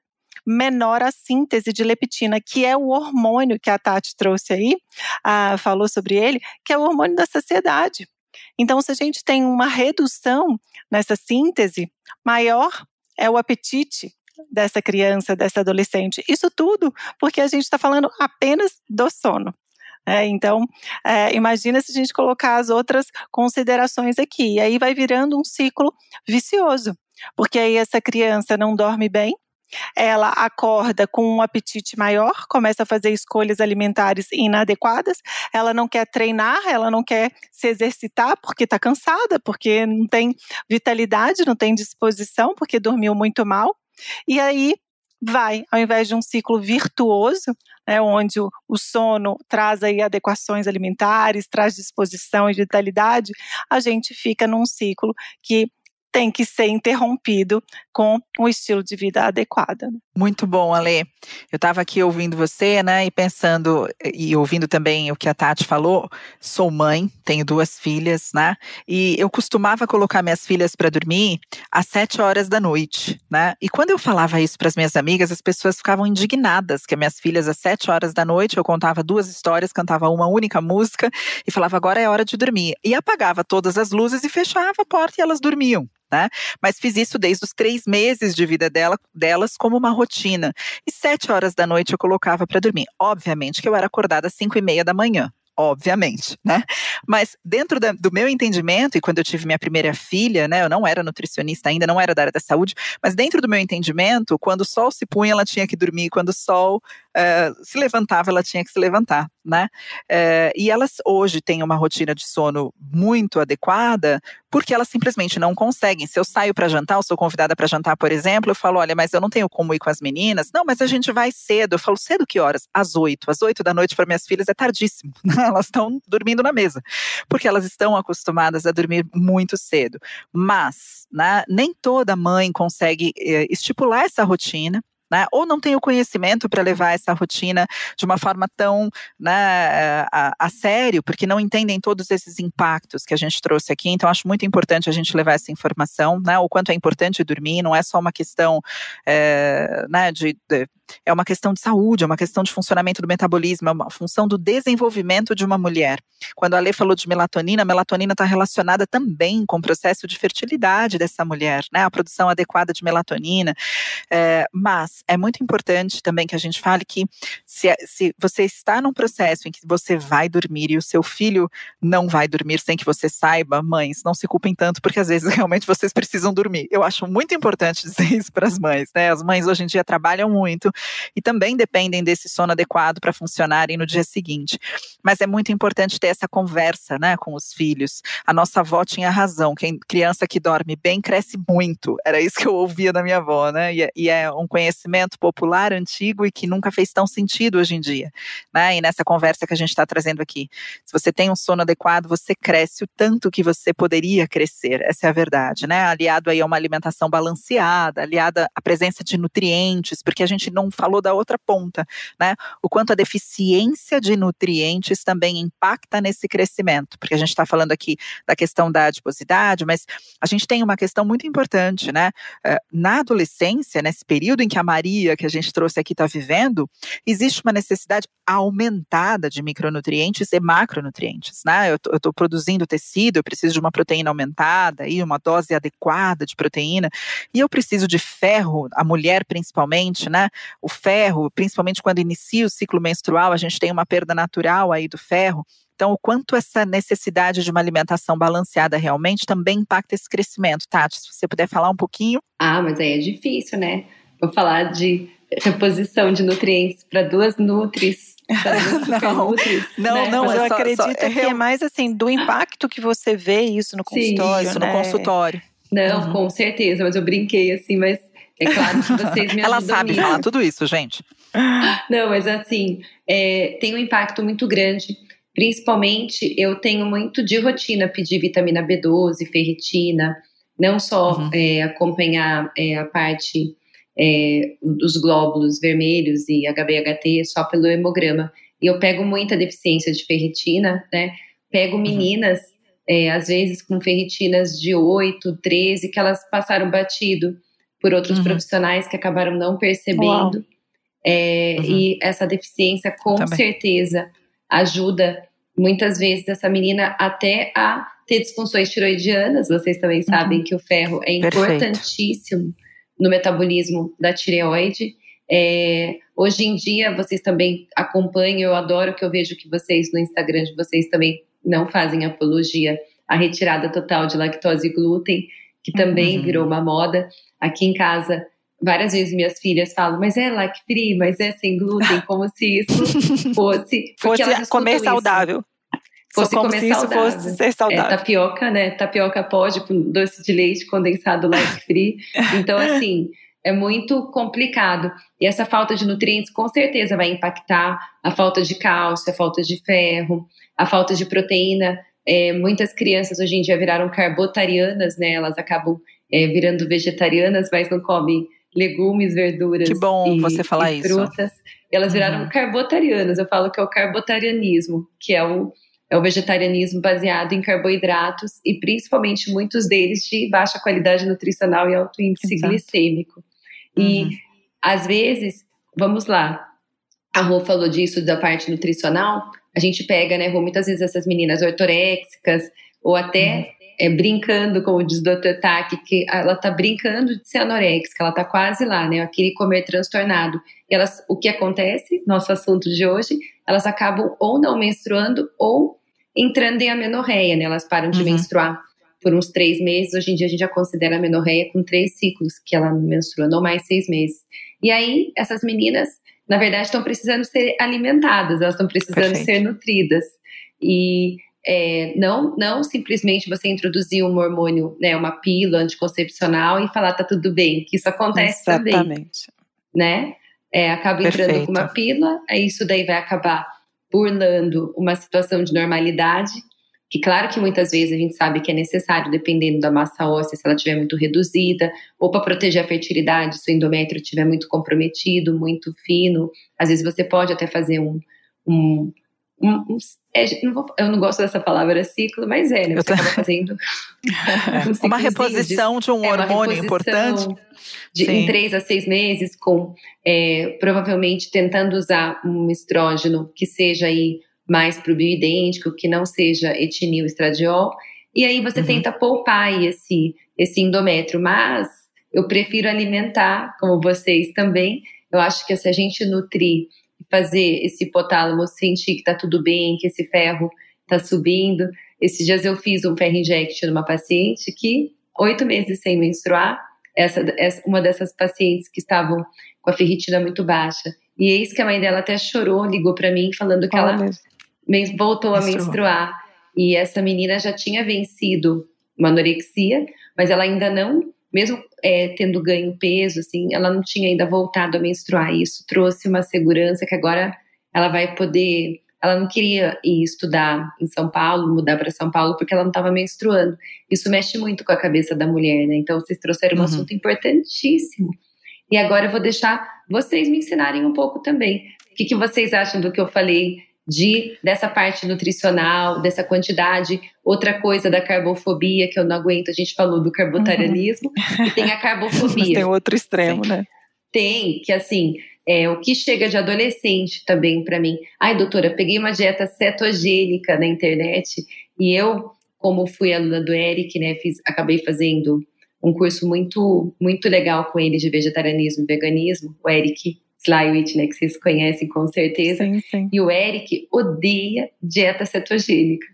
menor a síntese de leptina, que é o hormônio que a Tati trouxe aí, ah, falou sobre ele, que é o hormônio da saciedade. Então, se a gente tem uma redução nessa síntese, maior é o apetite dessa criança, dessa adolescente. Isso tudo porque a gente está falando apenas do sono. É, então, é, imagina se a gente colocar as outras considerações aqui. E aí vai virando um ciclo vicioso. Porque aí essa criança não dorme bem, ela acorda com um apetite maior, começa a fazer escolhas alimentares inadequadas, ela não quer treinar, ela não quer se exercitar porque está cansada, porque não tem vitalidade, não tem disposição, porque dormiu muito mal. E aí vai, ao invés de um ciclo virtuoso, né, onde o, o, sono traz aí adequações alimentares, traz disposição e vitalidade, a gente fica num ciclo que tem que ser interrompido com um estilo de vida adequado. Né? Muito bom, Ale. Eu estava aqui ouvindo você, né, e pensando e ouvindo também o que a Tati falou. Sou mãe, tenho duas filhas, né? E eu costumava colocar minhas filhas para dormir às sete horas da noite, né? E quando eu falava isso para as minhas amigas, as pessoas ficavam indignadas que minhas filhas às sete horas da noite eu contava duas histórias, cantava uma única música e falava agora é hora de dormir e apagava todas as luzes e fechava a porta e elas dormiam né? Mas fiz isso desde os três meses de vida dela, delas como uma rotina. E sete horas da noite eu colocava para dormir. Obviamente que eu era acordada às cinco e meia da manhã obviamente, né? Mas dentro da, do meu entendimento, e quando eu tive minha primeira filha, né, eu não era nutricionista ainda, não era da área da saúde, mas dentro do meu entendimento, quando o sol se punha, ela tinha que dormir, quando o sol uh, se levantava, ela tinha que se levantar, né? Uh, e elas hoje têm uma rotina de sono muito adequada, porque elas simplesmente não conseguem. Se eu saio para jantar, eu sou convidada para jantar, por exemplo, eu falo, olha, mas eu não tenho como ir com as meninas. Não, mas a gente vai cedo. Eu falo, cedo que horas? Às oito. Às oito da noite para minhas filhas é tardíssimo. elas estão dormindo na mesa, porque elas estão acostumadas a dormir muito cedo. Mas, né, nem toda mãe consegue eh, estipular essa rotina né? Ou não tem o conhecimento para levar essa rotina de uma forma tão né, a, a, sério, porque não entendem todos esses impactos que a gente trouxe aqui. Então, acho muito importante a gente levar essa informação, né? O quanto é importante dormir, não é só uma questão é, né, de, de é uma questão de saúde, é uma questão de funcionamento do metabolismo, é uma função do desenvolvimento de uma mulher. Quando a Lê falou de melatonina, a melatonina está relacionada também com o processo de fertilidade dessa mulher, né? A produção adequada de melatonina. É, mas é muito importante também que a gente fale que se, é, se você está num processo em que você vai dormir e o seu filho não vai dormir sem que você saiba, mães, não se culpem tanto, porque às vezes realmente vocês precisam dormir. Eu acho muito importante dizer isso para as mães, né? As mães hoje em dia trabalham muito e também dependem desse sono adequado para funcionarem no dia seguinte. Mas é muito importante ter essa conversa, né, com os filhos. A nossa avó tinha razão, quem criança que dorme bem cresce muito. Era isso que eu ouvia da minha avó, né? E, é, e é um conhecimento popular antigo e que nunca fez tão sentido hoje em dia. Né? E nessa conversa que a gente está trazendo aqui. Se você tem um sono adequado, você cresce o tanto que você poderia crescer. Essa é a verdade, né? Aliado aí a uma alimentação balanceada, aliada à presença de nutrientes, porque a gente não falou da outra ponta, né? O quanto a deficiência de nutrientes também impacta nesse crescimento, porque a gente está falando aqui da questão da adiposidade, mas a gente tem uma questão muito importante, né? Eh, na adolescência, nesse período em que a Maria, que a gente trouxe aqui, está vivendo, existe uma necessidade aumentada de micronutrientes e macronutrientes, né? Eu estou produzindo tecido, eu preciso de uma proteína aumentada e uma dose adequada de proteína, e eu preciso de ferro, a mulher principalmente, né? O ferro, principalmente quando inicia o ciclo menstrual, a gente tem uma perda natural aí do ferro. Então, o quanto essa necessidade de uma alimentação balanceada realmente também impacta esse crescimento, Tati? Se você puder falar um pouquinho. Ah, mas aí é difícil, né? Vou falar de reposição de nutrientes para duas nutris. não, não, né? não, mas eu só, acredito só, é que é mais assim do impacto que você vê isso no consultório, Sim, isso né? no consultório. Não, uhum. com certeza, mas eu brinquei assim, mas é claro que vocês me Ela sabe nisso. falar tudo isso, gente. Não, mas assim, é, tem um impacto muito grande. Principalmente, eu tenho muito de rotina pedir vitamina B12, ferritina, não só uhum. é, acompanhar é, a parte é, dos glóbulos vermelhos e HBHT só pelo hemograma. E eu pego muita deficiência de ferritina, né? Pego uhum. meninas, é, às vezes com ferritinas de 8, 13, que elas passaram batido por outros uhum. profissionais que acabaram não percebendo. É, uhum. E essa deficiência, com Também. certeza, ajuda muitas vezes essa menina até a ter disfunções tiroidianas. Vocês também sabem uhum. que o ferro é importantíssimo Perfeito. no metabolismo da tireoide. É, hoje em dia, vocês também acompanham, eu adoro que eu vejo que vocês no Instagram de vocês também não fazem apologia à retirada total de lactose e glúten, que também uhum. virou uma moda. Aqui em casa, várias vezes minhas filhas falam, mas é lac free, mas é sem glúten, como se isso fosse. Fosse comer saudável. Fosse como comer se saudável. isso fosse ser saudável. É, tapioca, né? Tapioca pode, com doce de leite condensado lac free. Então, assim, é muito complicado. E essa falta de nutrientes com certeza vai impactar a falta de cálcio, a falta de ferro, a falta de proteína. É, muitas crianças hoje em dia viraram carbotarianas, né? Elas acabam é, virando vegetarianas, mas não comem legumes, verduras. Que bom e, você falar e isso. Frutas. Elas viraram uhum. carbotarianas. Eu falo que é o carbotarianismo, que é o, é o vegetarianismo baseado em carboidratos e principalmente muitos deles de baixa qualidade nutricional e alto índice Exato. glicêmico. E uhum. às vezes, vamos lá, a Rô falou disso da parte nutricional. A gente pega, né, Rô, muitas vezes essas meninas ortoréxicas ou até uhum é, brincando, como diz o Dr. Taki, que ela tá brincando de ser anoréxica, ela tá quase lá, né? Aquele comer transtornado. E elas, o que acontece, nosso assunto de hoje, elas acabam ou não menstruando ou entrando em amenorreia, né? Elas param de uhum. menstruar por uns três meses. Hoje em dia a gente já considera a amenorreia com três ciclos que ela menstrua, não mais seis meses. E aí, essas meninas, na verdade, estão precisando ser alimentadas, elas estão precisando Perfeito. ser nutridas. E é, não, não simplesmente você introduzir um hormônio, né, uma pílula anticoncepcional e falar tá tudo bem, que isso acontece Exatamente. também. Né? É, acaba entrando Perfeito. com uma pílula, aí isso daí vai acabar burlando uma situação de normalidade, que claro que muitas vezes a gente sabe que é necessário, dependendo da massa óssea, se ela estiver muito reduzida, ou para proteger a fertilidade, se o endométrio estiver muito comprometido, muito fino, às vezes você pode até fazer um, um um, um é, não vou, eu não gosto dessa palavra ciclo, mas é, né? Você acaba fazendo um uma reposição de, de um é, hormônio importante. De, em três a seis meses, com é, provavelmente tentando usar um estrógeno que seja aí mais pro bioidêntico, que não seja etinil estradiol. E aí você uhum. tenta poupar esse, esse endométrio, mas eu prefiro alimentar, como vocês também. Eu acho que se a gente nutrir fazer esse hipotálamo sentir que tá tudo bem, que esse ferro tá subindo. Esses dias eu fiz um ferro inject numa paciente que, oito meses sem menstruar, essa, essa, uma dessas pacientes que estavam com a ferritina muito baixa. E eis que a mãe dela até chorou, ligou para mim, falando que ela voltou a menstruar. E essa menina já tinha vencido uma anorexia, mas ela ainda não mesmo é, tendo ganho peso, assim, ela não tinha ainda voltado a menstruar. Isso trouxe uma segurança que agora ela vai poder. Ela não queria ir estudar em São Paulo, mudar para São Paulo, porque ela não estava menstruando. Isso mexe muito com a cabeça da mulher, né? Então, vocês trouxeram um uhum. assunto importantíssimo. E agora eu vou deixar vocês me ensinarem um pouco também. O que, que vocês acham do que eu falei de dessa parte nutricional, dessa quantidade. Outra coisa da carbofobia que eu não aguento, a gente falou do carbotarianismo, uhum. e tem a carbofobia. Mas tem outro extremo, né? Tem, que assim, é, o que chega de adolescente também para mim. Ai, doutora, peguei uma dieta cetogênica na internet e eu, como fui aluna do Eric, né, fiz, acabei fazendo um curso muito muito legal com ele de vegetarianismo e veganismo, o Eric Slywich, né, que vocês conhecem com certeza. Sim, sim. E o Eric odeia dieta cetogênica.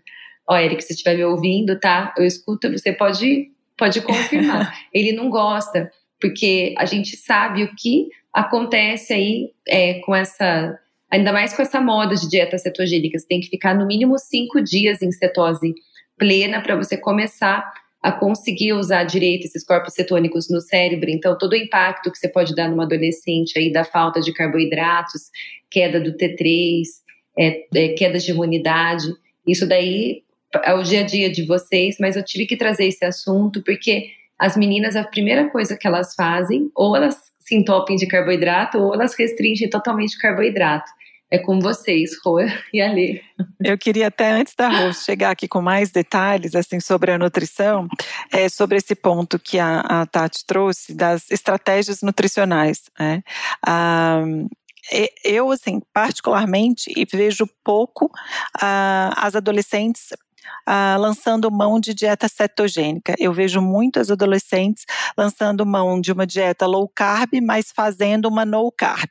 Ó, Eric, se estiver me ouvindo, tá? Eu escuto, você pode pode confirmar. Ele não gosta, porque a gente sabe o que acontece aí é, com essa. Ainda mais com essa moda de dieta cetogênica. Você tem que ficar no mínimo cinco dias em cetose plena para você começar a conseguir usar direito esses corpos cetônicos no cérebro. Então, todo o impacto que você pode dar numa adolescente aí da falta de carboidratos, queda do T3, é, é, de imunidade, isso daí é o dia a dia de vocês, mas eu tive que trazer esse assunto porque as meninas, a primeira coisa que elas fazem, ou elas se entopem de carboidrato ou elas restringem totalmente o carboidrato. É com vocês, Rô e Ali. Eu queria até antes da Rô chegar aqui com mais detalhes assim sobre a nutrição, é, sobre esse ponto que a, a Tati trouxe das estratégias nutricionais. Né? Ah, eu, assim, particularmente, vejo pouco ah, as adolescentes ah, lançando mão de dieta cetogênica. Eu vejo muitas adolescentes lançando mão de uma dieta low carb, mas fazendo uma no carb.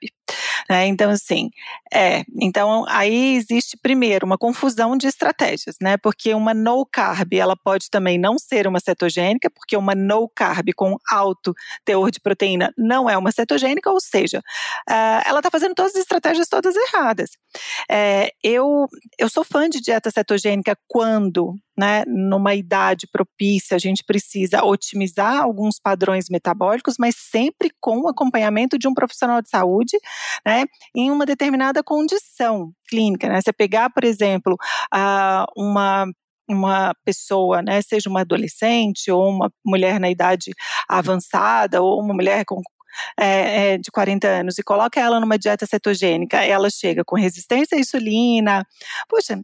Né? Então, assim, é. Então, aí existe primeiro uma confusão de estratégias, né? Porque uma no carb, ela pode também não ser uma cetogênica, porque uma no carb com alto teor de proteína não é uma cetogênica, ou seja, uh, ela está fazendo todas as estratégias todas erradas. É, eu, eu sou fã de dieta cetogênica quando né, numa idade propícia, a gente precisa otimizar alguns padrões metabólicos, mas sempre com o acompanhamento de um profissional de saúde, né, em uma determinada condição clínica. Né? Você pegar, por exemplo, uma uma pessoa, né, seja uma adolescente ou uma mulher na idade avançada ou uma mulher com é, é, de 40 anos e coloca ela numa dieta cetogênica, ela chega com resistência à insulina. Poxa,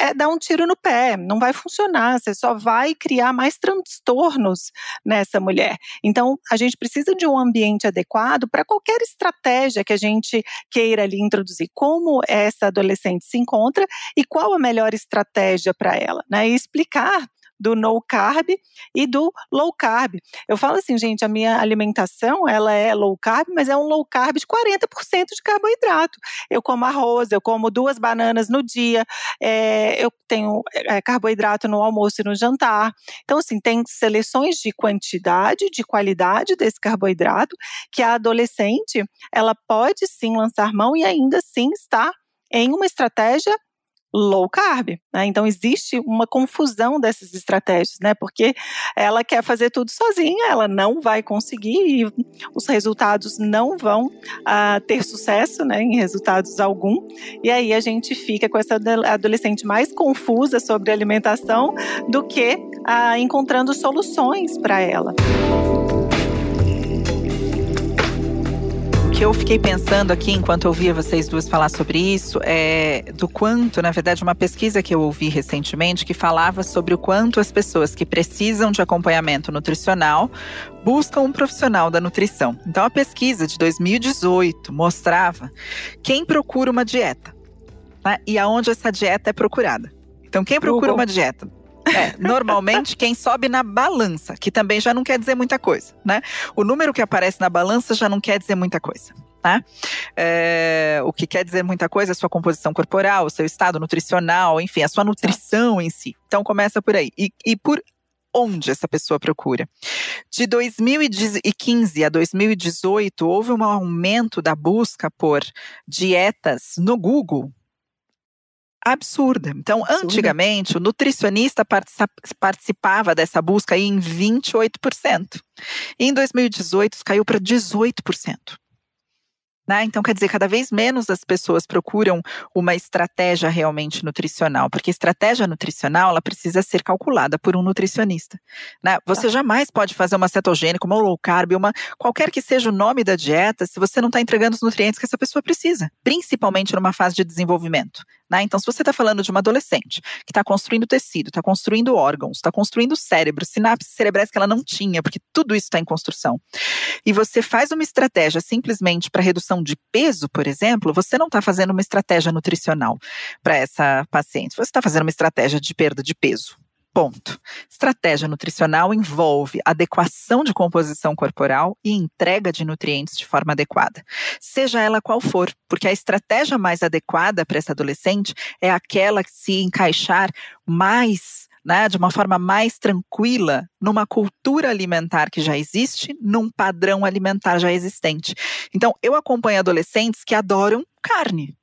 é, dá um tiro no pé, não vai funcionar, você só vai criar mais transtornos nessa mulher. Então, a gente precisa de um ambiente adequado para qualquer estratégia que a gente queira ali introduzir. Como essa adolescente se encontra e qual a melhor estratégia para ela, né? E explicar do no carb e do low carb. Eu falo assim, gente, a minha alimentação, ela é low carb, mas é um low carb de 40% de carboidrato. Eu como arroz, eu como duas bananas no dia, é, eu tenho é, carboidrato no almoço e no jantar. Então, assim, tem seleções de quantidade, de qualidade desse carboidrato, que a adolescente, ela pode sim lançar mão e ainda assim estar em uma estratégia low carb. Né? Então existe uma confusão dessas estratégias, né? Porque ela quer fazer tudo sozinha, ela não vai conseguir e os resultados não vão uh, ter sucesso, né? Em resultados algum. E aí a gente fica com essa adolescente mais confusa sobre alimentação do que uh, encontrando soluções para ela. Que eu fiquei pensando aqui enquanto ouvia vocês duas falar sobre isso é do quanto, na verdade, uma pesquisa que eu ouvi recentemente que falava sobre o quanto as pessoas que precisam de acompanhamento nutricional buscam um profissional da nutrição. Então, a pesquisa de 2018 mostrava quem procura uma dieta né, e aonde essa dieta é procurada. Então, quem procura Google. uma dieta? É, normalmente quem sobe na balança, que também já não quer dizer muita coisa, né? O número que aparece na balança já não quer dizer muita coisa. Né? É, o que quer dizer muita coisa é a sua composição corporal, o seu estado nutricional, enfim, a sua nutrição em si. Então começa por aí. E, e por onde essa pessoa procura. De 2015 a 2018, houve um aumento da busca por dietas no Google absurda. Então, absurda. antigamente, o nutricionista participava dessa busca em 28%. E em 2018, caiu para 18%. Né? Então, quer dizer, cada vez menos as pessoas procuram uma estratégia realmente nutricional, porque estratégia nutricional ela precisa ser calculada por um nutricionista. Né? Você tá. jamais pode fazer uma cetogênica, uma low carb, uma qualquer que seja o nome da dieta, se você não está entregando os nutrientes que essa pessoa precisa, principalmente numa fase de desenvolvimento. Né? Então, se você está falando de uma adolescente que está construindo tecido, está construindo órgãos, está construindo cérebro, sinapses cerebrais que ela não tinha, porque tudo isso está em construção, e você faz uma estratégia simplesmente para redução de peso, por exemplo, você não está fazendo uma estratégia nutricional para essa paciente, você está fazendo uma estratégia de perda de peso. Ponto. Estratégia nutricional envolve adequação de composição corporal e entrega de nutrientes de forma adequada, seja ela qual for, porque a estratégia mais adequada para essa adolescente é aquela que se encaixar mais né, de uma forma mais tranquila numa cultura alimentar que já existe, num padrão alimentar já existente. Então, eu acompanho adolescentes que adoram carne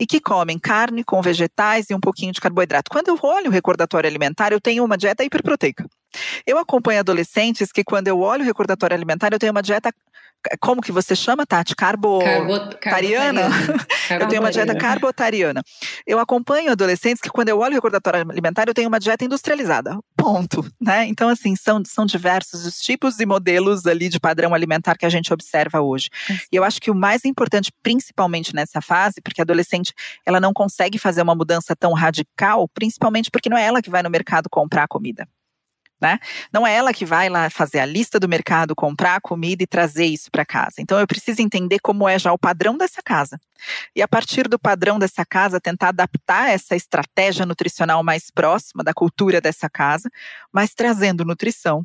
e que comem carne com vegetais e um pouquinho de carboidrato. Quando eu olho o recordatório alimentar, eu tenho uma dieta hiperproteica. Eu acompanho adolescentes que, quando eu olho o recordatório alimentar, eu tenho uma dieta como que você chama, Tati? Carbotariana? eu tenho uma dieta carbotariana. Eu acompanho adolescentes que, quando eu olho o recordatório alimentar, eu tenho uma dieta industrializada. Ponto. Né? Então, assim, são, são diversos os tipos e modelos ali de padrão alimentar que a gente observa hoje. E eu acho que o mais importante, principalmente nessa fase, porque a adolescente ela não consegue fazer uma mudança tão radical, principalmente porque não é ela que vai no mercado comprar comida. Né? Não é ela que vai lá fazer a lista do mercado, comprar a comida e trazer isso para casa. Então eu preciso entender como é já o padrão dessa casa. E a partir do padrão dessa casa, tentar adaptar essa estratégia nutricional mais próxima da cultura dessa casa, mas trazendo nutrição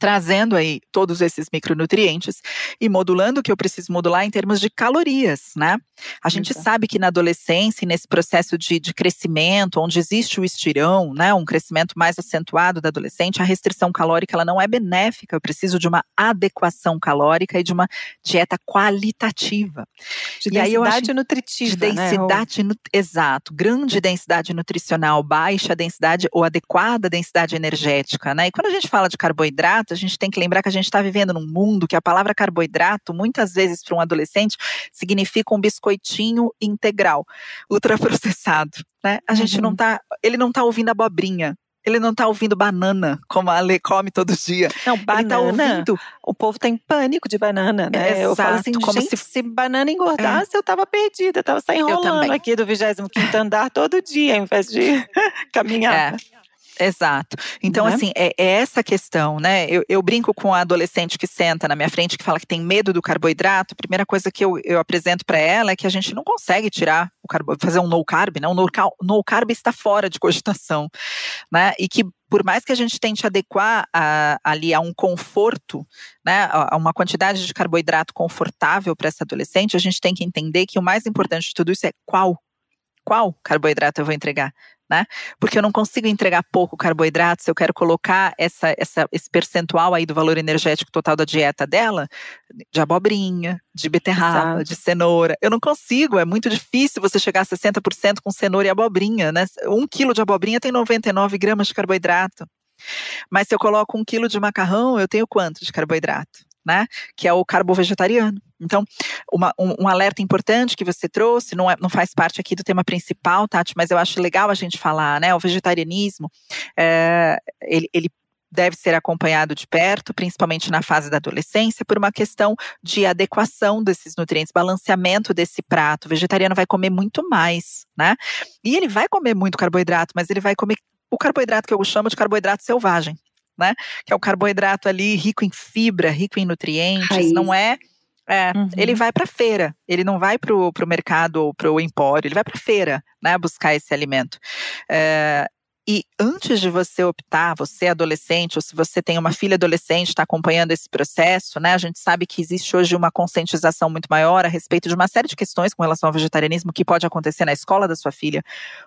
trazendo aí todos esses micronutrientes e modulando o que eu preciso modular em termos de calorias, né? A gente sabe que na adolescência, nesse processo de, de crescimento, onde existe o estirão, né, um crescimento mais acentuado da adolescente, a restrição calórica ela não é benéfica. Eu preciso de uma adequação calórica e de uma dieta qualitativa. De e densidade acho, nutritiva, de né, densidade, né? exato, grande densidade nutricional, baixa densidade ou adequada densidade energética, né? E quando a gente fala de carboidrato carboidrato, a gente tem que lembrar que a gente está vivendo num mundo que a palavra carboidrato, muitas vezes para um adolescente, significa um biscoitinho integral, ultraprocessado. Né? A gente uhum. não tá, ele não está ouvindo abobrinha, ele não tá ouvindo banana, como a Ale come todo dia. Não, banana. Ele tá ouvindo. O povo tem pânico de banana, né? Exato, eu falo assim, como gente, se... se banana engordasse, é. eu tava perdida, eu tava só enrolando aqui do 25 andar todo dia, ao invés de caminhar. É. Exato. Então, né? assim, é, é, essa questão, né? Eu, eu, brinco com a adolescente que senta na minha frente, que fala que tem medo do carboidrato. A primeira coisa que eu, eu apresento para ela é que a gente não consegue tirar o carboidrato, fazer um no carb, né? O no, no carb está fora de cogitação, né? E que por mais que a gente tente adequar a, ali a um conforto, né, a uma quantidade de carboidrato confortável para essa adolescente, a gente tem que entender que o mais importante de tudo isso é qual qual carboidrato eu vou entregar né? Porque eu não consigo entregar pouco carboidrato se eu quero colocar essa, essa, esse percentual aí do valor energético total da dieta dela, de abobrinha, de beterraba, Exato. de cenoura. Eu não consigo, é muito difícil você chegar a 60% com cenoura e abobrinha, né? Um quilo de abobrinha tem 99 gramas de carboidrato. Mas se eu coloco um quilo de macarrão, eu tenho quanto de carboidrato? né? Que é o carbo vegetariano. Então, uma, um, um, alerta importante que você trouxe, não, é, não faz parte aqui do tema principal, Tati, mas eu acho legal a gente falar, né? O vegetarianismo, é, ele, ele deve ser acompanhado de perto, principalmente na fase da adolescência, por uma questão de adequação desses nutrientes, balanceamento desse prato. O vegetariano vai comer muito mais, né? E ele vai comer muito carboidrato, mas ele vai comer o carboidrato que eu chamo de carboidrato selvagem né? Que é o carboidrato ali rico em fibra, rico em nutrientes, Raiz. não é é, uhum. ele vai para feira, ele não vai para o mercado ou para o empório, ele vai para feira, né, buscar esse alimento. É, e antes de você optar, você adolescente, ou se você tem uma filha adolescente, está acompanhando esse processo, né? A gente sabe que existe hoje uma conscientização muito maior a respeito de uma série de questões com relação ao vegetarianismo que pode acontecer na escola da sua filha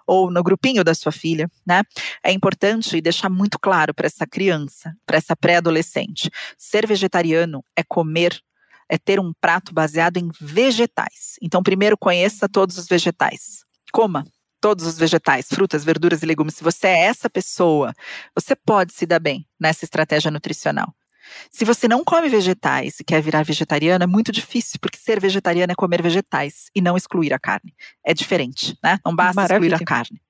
ou no grupinho da sua filha, né? É importante deixar muito claro para essa criança, para essa pré-adolescente, ser vegetariano é comer é ter um prato baseado em vegetais. Então, primeiro conheça todos os vegetais. Coma, todos os vegetais, frutas, verduras e legumes, se você é essa pessoa, você pode se dar bem nessa estratégia nutricional. Se você não come vegetais e quer virar vegetariana, é muito difícil, porque ser vegetariana é comer vegetais e não excluir a carne. É diferente, né? Não basta Maravilha. excluir a carne.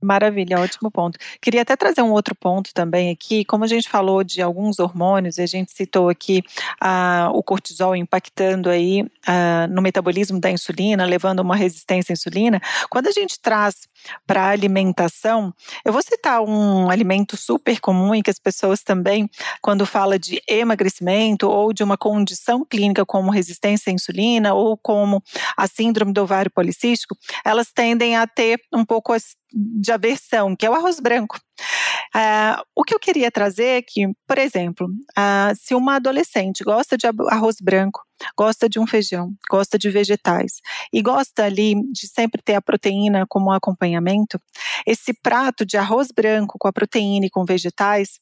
Maravilha, ótimo ponto. Queria até trazer um outro ponto também aqui, como a gente falou de alguns hormônios, a gente citou aqui ah, o cortisol impactando aí ah, no metabolismo da insulina, levando a uma resistência à insulina. Quando a gente traz para a alimentação, eu vou citar um alimento super comum e que as pessoas também, quando fala de emagrecimento ou de uma condição clínica como resistência à insulina ou como a síndrome do ovário policístico, elas tendem a ter um pouco de aversão, que é o arroz branco. Uh, o que eu queria trazer é que, por exemplo, uh, se uma adolescente gosta de arroz branco, gosta de um feijão, gosta de vegetais e gosta ali de sempre ter a proteína como acompanhamento, esse prato de arroz branco com a proteína e com vegetais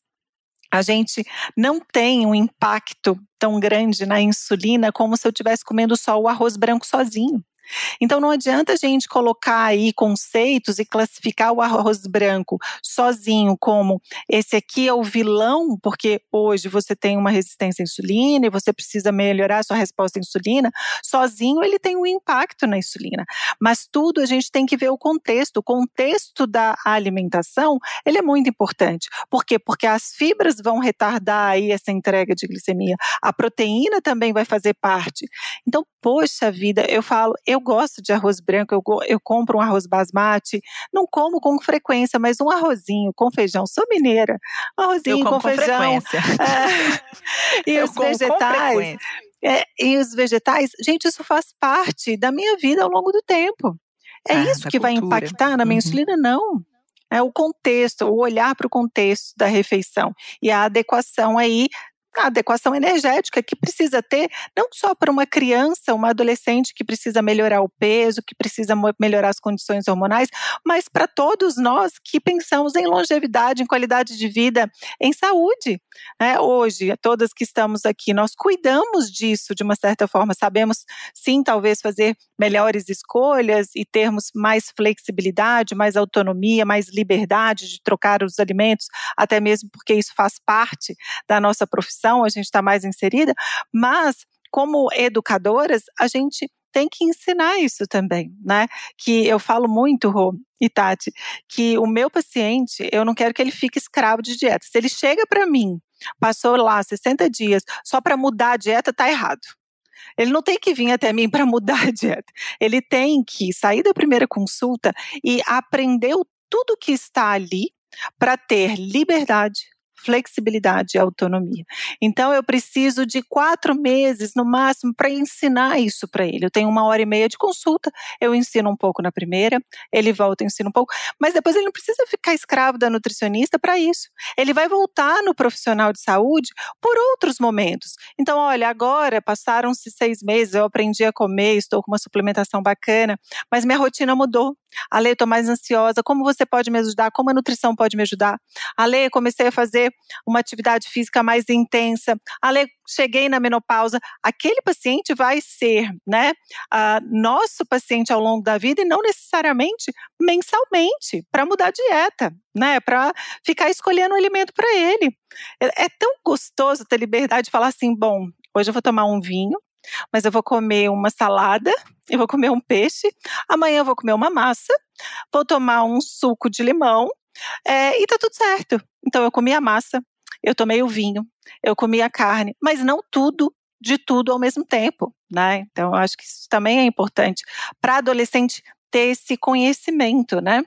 a gente não tem um impacto tão grande na insulina como se eu estivesse comendo só o arroz branco sozinho. Então não adianta a gente colocar aí conceitos e classificar o arroz branco sozinho como esse aqui é o vilão, porque hoje você tem uma resistência à insulina e você precisa melhorar a sua resposta à insulina. Sozinho ele tem um impacto na insulina, mas tudo a gente tem que ver o contexto. O contexto da alimentação ele é muito importante. Por quê? Porque as fibras vão retardar aí essa entrega de glicemia. A proteína também vai fazer parte. Então, poxa vida, eu falo, eu eu gosto de arroz branco, eu, eu compro um arroz basmati, não como com frequência, mas um arrozinho com feijão, sou mineira, um arrozinho com, com feijão. É, e eu os vegetais. É, e os vegetais, gente, isso faz parte da minha vida ao longo do tempo. É ah, isso que cultura. vai impactar na minha uhum. insulina? Não. É o contexto, o olhar para o contexto da refeição e a adequação aí a adequação energética que precisa ter, não só para uma criança, uma adolescente que precisa melhorar o peso, que precisa melhorar as condições hormonais, mas para todos nós que pensamos em longevidade, em qualidade de vida, em saúde. Né? Hoje, todas que estamos aqui, nós cuidamos disso de uma certa forma, sabemos sim, talvez fazer melhores escolhas e termos mais flexibilidade, mais autonomia, mais liberdade de trocar os alimentos, até mesmo porque isso faz parte da nossa profissão educação, a gente está mais inserida, mas como educadoras, a gente tem que ensinar isso também, né? Que eu falo muito, Rô e Tati, que o meu paciente, eu não quero que ele fique escravo de dieta. Se ele chega para mim, passou lá 60 dias só para mudar a dieta, tá errado. Ele não tem que vir até mim para mudar a dieta. Ele tem que sair da primeira consulta e aprender tudo que está ali para ter liberdade, flexibilidade e autonomia. Então, eu preciso de quatro meses no máximo para ensinar isso para ele. Eu tenho uma hora e meia de consulta, eu ensino um pouco na primeira, ele volta e ensina um pouco, mas depois ele não precisa ficar escravo da nutricionista para isso. Ele vai voltar no profissional de saúde por outros momentos. Então, olha, agora passaram-se seis meses, eu aprendi a comer, estou com uma suplementação bacana, mas minha rotina mudou. Ale, estou mais ansiosa. Como você pode me ajudar? Como a nutrição pode me ajudar? Ale, comecei a fazer uma atividade física mais intensa. Ale, cheguei na menopausa. Aquele paciente vai ser, né, nosso paciente ao longo da vida e não necessariamente mensalmente para mudar a dieta, né, para ficar escolhendo um alimento para ele. É, é tão gostoso ter liberdade de falar assim, bom, hoje eu vou tomar um vinho, mas eu vou comer uma salada, eu vou comer um peixe, amanhã eu vou comer uma massa, vou tomar um suco de limão é, e tá tudo certo. Então eu comi a massa, eu tomei o vinho, eu comi a carne, mas não tudo de tudo ao mesmo tempo, né? Então eu acho que isso também é importante para adolescente ter esse conhecimento, né?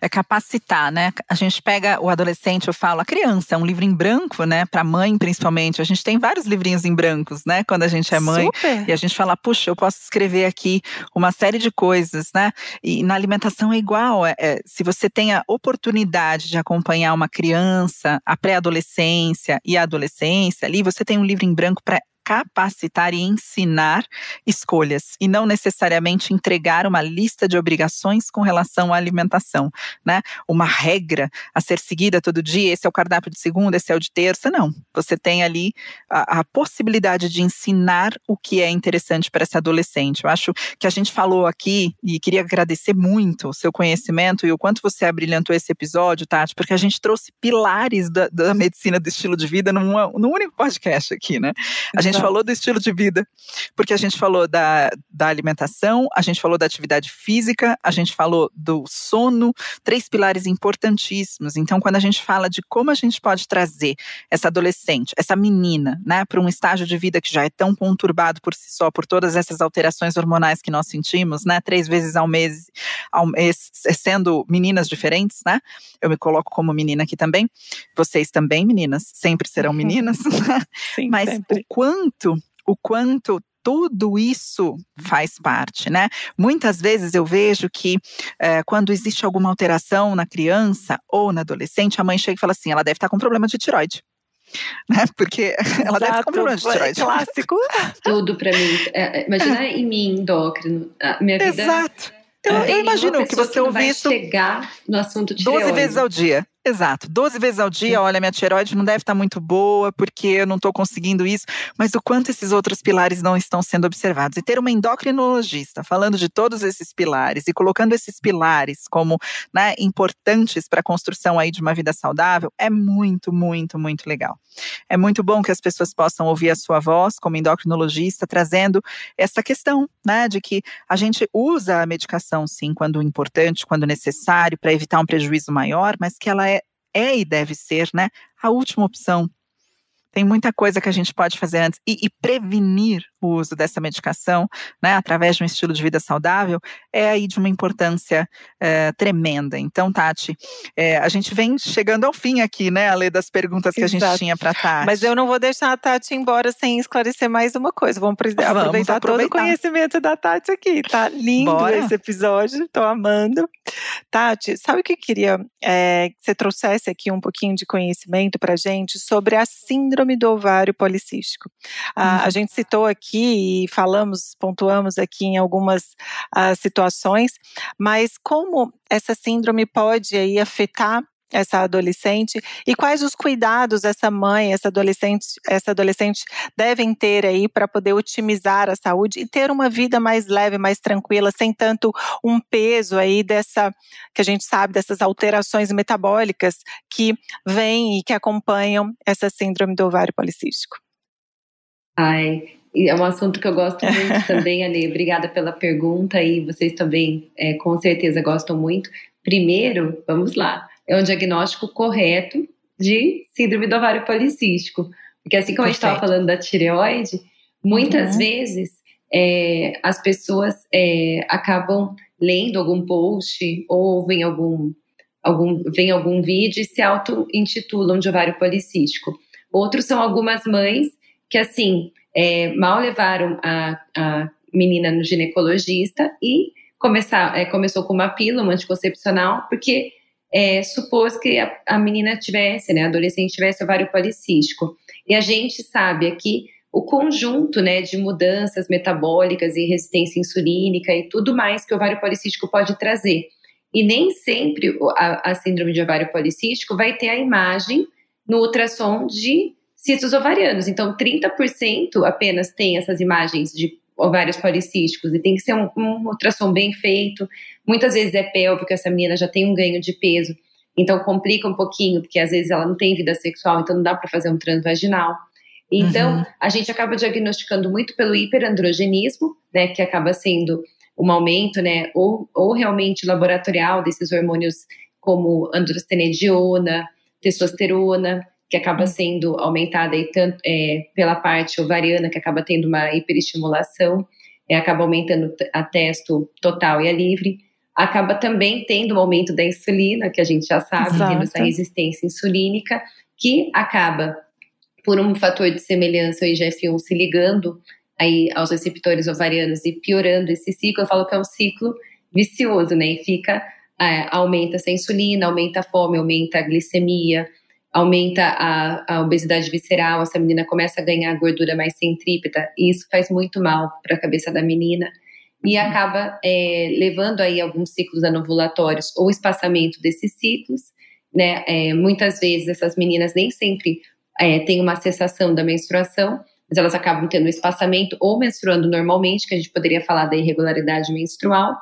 É capacitar, né? A gente pega o adolescente, eu falo, a criança, é um livro em branco, né? Para mãe, principalmente. A gente tem vários livrinhos em brancos, né? Quando a gente é mãe. Super. E a gente fala, puxa, eu posso escrever aqui uma série de coisas, né? E na alimentação é igual. É, é, se você tem a oportunidade de acompanhar uma criança, a pré-adolescência e a adolescência ali, você tem um livro em branco para capacitar e ensinar escolhas e não necessariamente entregar uma lista de obrigações com relação à alimentação, né? Uma regra a ser seguida todo dia, esse é o cardápio de segunda, esse é o de terça, não. Você tem ali a, a possibilidade de ensinar o que é interessante para essa adolescente. Eu acho que a gente falou aqui e queria agradecer muito o seu conhecimento e o quanto você abrilhantou esse episódio, Tati, porque a gente trouxe pilares da, da medicina do estilo de vida num, num único podcast aqui, né? A gente falou do estilo de vida, porque a gente falou da, da alimentação, a gente falou da atividade física, a gente falou do sono, três pilares importantíssimos. Então, quando a gente fala de como a gente pode trazer essa adolescente, essa menina, né, para um estágio de vida que já é tão conturbado por si só, por todas essas alterações hormonais que nós sentimos, né, três vezes ao mês, ao mês sendo meninas diferentes, né? Eu me coloco como menina aqui também. Vocês também, meninas, sempre serão meninas. Sim, Mas sempre. o quanto, o quanto tudo isso faz parte, né? Muitas vezes eu vejo que é, quando existe alguma alteração na criança ou na adolescente, a mãe chega e fala assim: ela deve estar com problema de tiroide. Né? Porque ela deve estar com problema de tiroide. Clássico. Tudo para mim. É, imagina em mim, endócrino. A minha vida. Exato. Eu, eu imagino que você ouvir isso. chegar no assunto tireoide. 12 vezes ao dia. Exato, 12 vezes ao dia, olha, minha tireoide não deve estar muito boa, porque eu não estou conseguindo isso, mas o quanto esses outros pilares não estão sendo observados. E ter uma endocrinologista falando de todos esses pilares e colocando esses pilares como né, importantes para a construção aí de uma vida saudável é muito, muito, muito legal. É muito bom que as pessoas possam ouvir a sua voz como endocrinologista, trazendo essa questão, né, de que a gente usa a medicação sim quando importante, quando necessário, para evitar um prejuízo maior, mas que ela é é e deve ser, né, a última opção. Tem muita coisa que a gente pode fazer antes e, e, prevenir o uso dessa medicação, né, através de um estilo de vida saudável, é aí de uma importância é, tremenda. Então, Tati, é, a gente vem chegando ao fim aqui, né, além das perguntas que Exato. a gente tinha para Tati. Mas eu não vou deixar a Tati embora sem esclarecer mais uma coisa. Vamos, Vamos aproveitar, aproveitar, todo o conhecimento da Tati aqui. Tá lindo Bora. esse episódio, estou amando. Tati, sabe o que eu queria é, que você trouxesse aqui um pouquinho de conhecimento para gente sobre a síndrome do ovário policístico? Uhum. A, a gente citou aqui e falamos, pontuamos aqui em algumas uh, situações, mas como essa síndrome pode aí afetar essa adolescente e quais os cuidados essa mãe, essa adolescente, essa adolescente devem ter aí para poder otimizar a saúde e ter uma vida mais leve, mais tranquila, sem tanto um peso aí dessa que a gente sabe dessas alterações metabólicas que vêm e que acompanham essa síndrome do ovário policístico. Ai, é um assunto que eu gosto muito também, Ale. Obrigada pela pergunta e vocês também, é, com certeza, gostam muito. Primeiro, vamos lá é um diagnóstico correto de síndrome do ovário policístico. Porque assim como Perfeito. a gente estava falando da tireoide, muitas uhum. vezes é, as pessoas é, acabam lendo algum post ou vem algum, algum, vem algum vídeo e se auto-intitulam de ovário policístico. Outros são algumas mães que, assim, é, mal levaram a, a menina no ginecologista e começar, é, começou com uma pílula, um anticoncepcional, porque é, supôs que a, a, menina tivesse, né, a adolescente tivesse ovário policístico. E a gente sabe aqui o conjunto, né, de mudanças metabólicas e resistência insulínica e tudo mais que o ovário policístico pode trazer. E nem sempre a, a síndrome de ovário policístico vai ter a imagem no ultrassom de cistos ovarianos. Então, 30% apenas tem essas imagens de ovários policísticos e tem que ser um, um ultrassom bem feito. Muitas vezes é pélvico, essa menina já tem um ganho de peso, então complica um pouquinho, porque às vezes ela não tem vida sexual, então não dá para fazer um transvaginal. Então, uhum. a gente acaba diagnosticando muito pelo hiperandrogenismo, né, que acaba sendo um aumento, né, ou, ou realmente laboratorial desses hormônios como androstenediona, testosterona, que acaba sendo aumentada aí tanto, é, pela parte ovariana, que acaba tendo uma hiperestimulação, é, acaba aumentando a testo total e a livre, acaba também tendo um aumento da insulina, que a gente já sabe, Exato. tendo essa resistência insulínica, que acaba, por um fator de semelhança, o IGF-1 se ligando aí aos receptores ovarianos e piorando esse ciclo, eu falo que é um ciclo vicioso, né, e fica, é, aumenta essa insulina, aumenta a fome, aumenta a glicemia, aumenta a, a, obesidade visceral, essa menina começa a ganhar gordura mais centrípeta, e isso faz muito mal para a cabeça da menina, e uhum. acaba é, levando aí alguns ciclos anovulatórios ou espaçamento desses ciclos, né? É, muitas vezes essas meninas nem sempre é, têm uma cessação da menstruação, mas elas acabam tendo espaçamento ou menstruando normalmente, que a gente poderia falar da irregularidade menstrual,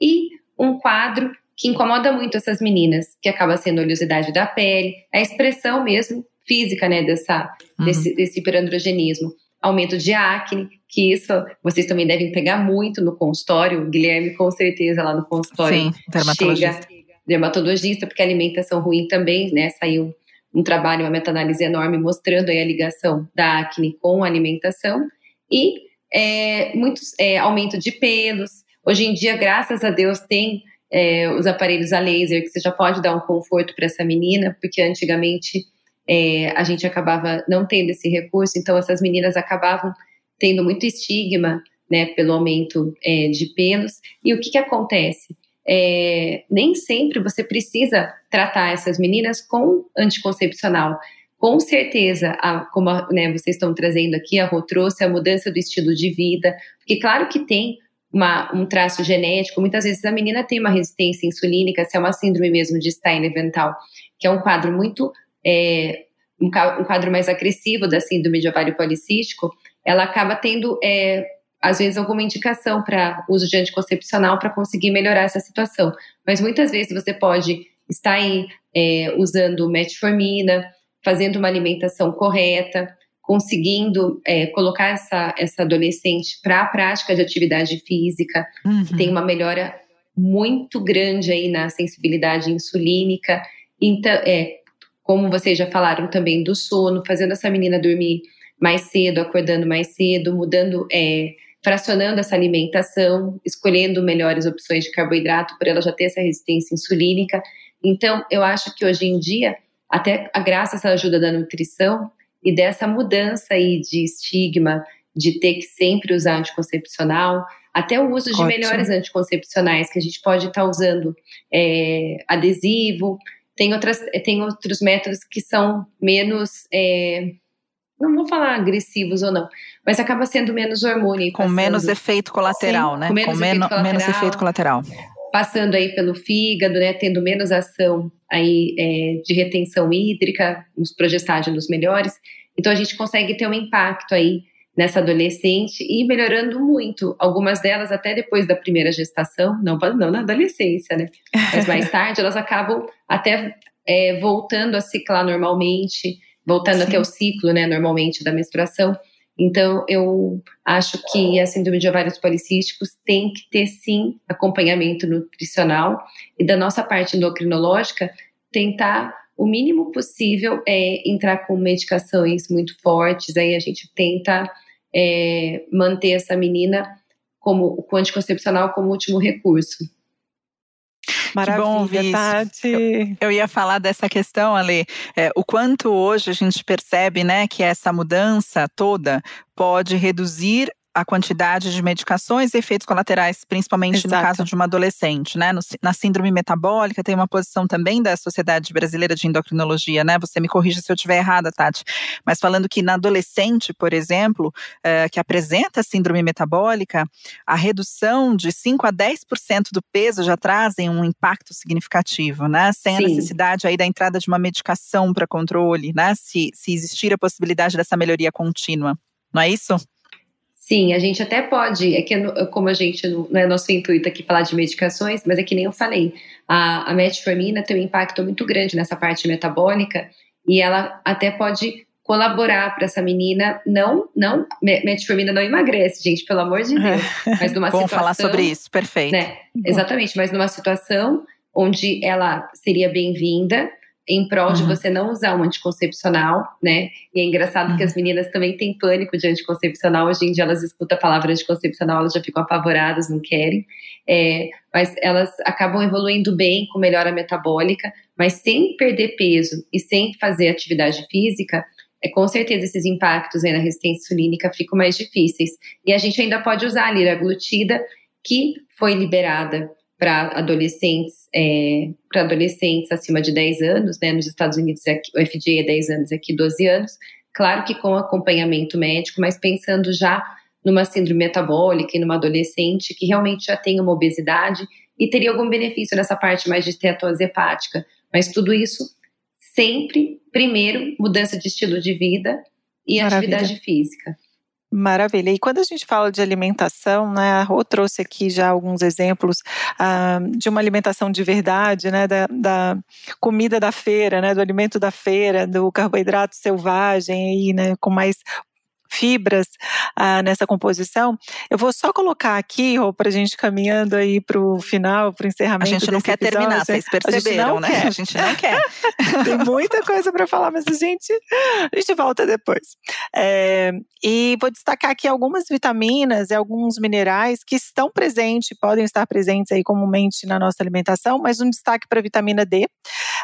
e um quadro que incomoda muito essas meninas, que acaba sendo a oleosidade da pele, a expressão mesmo física, né, dessa, uhum. desse, desse hiperandrogenismo. Aumento de acne, que isso vocês também devem pegar muito no consultório. O Guilherme, com certeza, lá no consultório. Sim, dermatologista. Chega, dermatologista, porque alimentação ruim também, né? Saiu um trabalho, uma meta-análise enorme mostrando aí a ligação da acne com a alimentação. E é, muitos é, aumento de pelos. Hoje em dia, graças a Deus, tem é, os aparelhos a laser, que você já pode dar um conforto para essa menina, porque antigamente é, a gente acabava não tendo esse recurso, então essas meninas acabavam tendo muito estigma, né, pelo aumento é, de pelos. E o que, que acontece? É, nem sempre você precisa tratar essas meninas com anticoncepcional. Com certeza, a, como a, né, vocês estão trazendo aqui, a Rô trouxe a mudança do estilo de vida, porque claro que tem uma, um traço genético, muitas vezes a menina tem uma resistência insulínica, se é uma síndrome mesmo de Stein-Leventhal, que é um quadro muito, é, um, um, quadro mais agressivo da síndrome de ovário policístico, ela acaba tendo, é, às vezes, alguma indicação para uso de anticoncepcional para conseguir melhorar essa situação. Mas muitas vezes você pode estar aí é, usando metformina, fazendo uma alimentação correta, conseguindo é, colocar essa, essa adolescente para a prática de atividade física, uhum. tem uma melhora muito grande aí na sensibilidade insulínica. Então, é, como vocês já falaram também do sono, fazendo essa menina dormir mais cedo, acordando mais cedo, mudando, é, fracionando essa alimentação, escolhendo melhores opções de carboidrato para ela já ter essa resistência insulínica. Então, eu acho que hoje em dia, até graças à ajuda da nutrição, e dessa mudança aí de estigma de ter que sempre usar anticoncepcional, até o uso de Ótimo. melhores anticoncepcionais que a gente pode estar tá usando é, adesivo, tem, outras, tem outros métodos que são menos, é, não vou falar agressivos ou não, mas acaba sendo menos hormônio. Com menos efeito colateral, Sim, né? Com, menos, com efeito colateral, menos efeito colateral. Passando aí pelo fígado, né? Tendo menos ação aí é, de retenção hídrica, os progestágenos melhores. Então a gente consegue ter um impacto aí nessa adolescente e melhorando muito. Algumas delas até depois da primeira gestação, não, não na adolescência, né? Mas mais tarde elas acabam até é, voltando a ciclar normalmente, voltando Sim. até o ciclo, né, normalmente da menstruação. Então, eu acho que a síndrome de ovários policísticos tem que ter, sim, acompanhamento nutricional e da nossa parte endocrinológica, tentar o mínimo possível é entrar com medicações muito fortes, aí a gente tenta é, manter essa menina como com anticoncepcional como último recurso. Maravilha, que bom ouvir Tati. Eu, eu, ia falar dessa questão, Ale, é, o quanto hoje a gente percebe, né, que essa mudança toda pode reduzir a quantidade de medicações e efeitos colaterais, principalmente Exato. no caso de uma adolescente, né? No, na síndrome metabólica tem uma posição também da Sociedade Brasileira de Endocrinologia, né? Você me corrija se eu estiver errada, Tati, mas falando que na adolescente, por exemplo, é, que apresenta síndrome metabólica, a redução de 5 a 10% do peso já trazem um impacto significativo, né? Sem Sim. a necessidade aí da entrada de uma medicação para controle, né? Se, se existir a possibilidade dessa melhoria contínua. Não é isso? Sim, a gente até pode, é que como a gente não é nosso intuito aqui falar de medicações, mas é que nem eu falei, a, a metformina tem um impacto muito grande nessa parte metabólica e ela até pode colaborar para essa menina não não metformina não emagrece gente pelo amor de Deus mas numa Bom situação falar sobre isso perfeito. né, exatamente mas numa situação onde ela seria bem-vinda em prol uhum. de você não usar um anticoncepcional, né? E é engraçado uhum. que as meninas também têm pânico de anticoncepcional. Hoje em dia elas escutam a palavra anticoncepcional, elas já ficam apavoradas, não querem. É, mas elas acabam evoluindo bem com melhora metabólica, mas sem perder peso e sem fazer atividade física, é, com certeza esses impactos aí na resistência insulínica ficam mais difíceis. E a gente ainda pode usar a liraglutida, que foi liberada para adolescentes, é, para adolescentes acima de 10 anos, né? Nos Estados Unidos o FDA é 10 anos, aqui 12 anos. Claro que com acompanhamento médico, mas pensando já numa síndrome metabólica e numa adolescente que realmente já tem uma obesidade e teria algum benefício nessa parte mais de esteatose hepática. Mas tudo isso sempre, primeiro, mudança de estilo de vida e Maravilha. atividade física. Maravilha. E quando a gente fala de alimentação, né, a Rô trouxe aqui já alguns exemplos ah, de uma alimentação de verdade, né, da, da, comida da feira, né, do alimento da feira, do carboidrato selvagem aí, né, com mais fibras ah, nessa composição. Eu vou só colocar aqui, para a gente caminhando aí para o final, para o encerramento. A gente não quer episódio. terminar, vocês perceberam, a né? Quer. A gente não quer. Tem muita coisa para falar, mas a gente, a gente volta depois. É, e vou destacar aqui algumas vitaminas e alguns minerais que estão presentes, podem estar presentes aí comumente na nossa alimentação, mas um destaque para a vitamina D,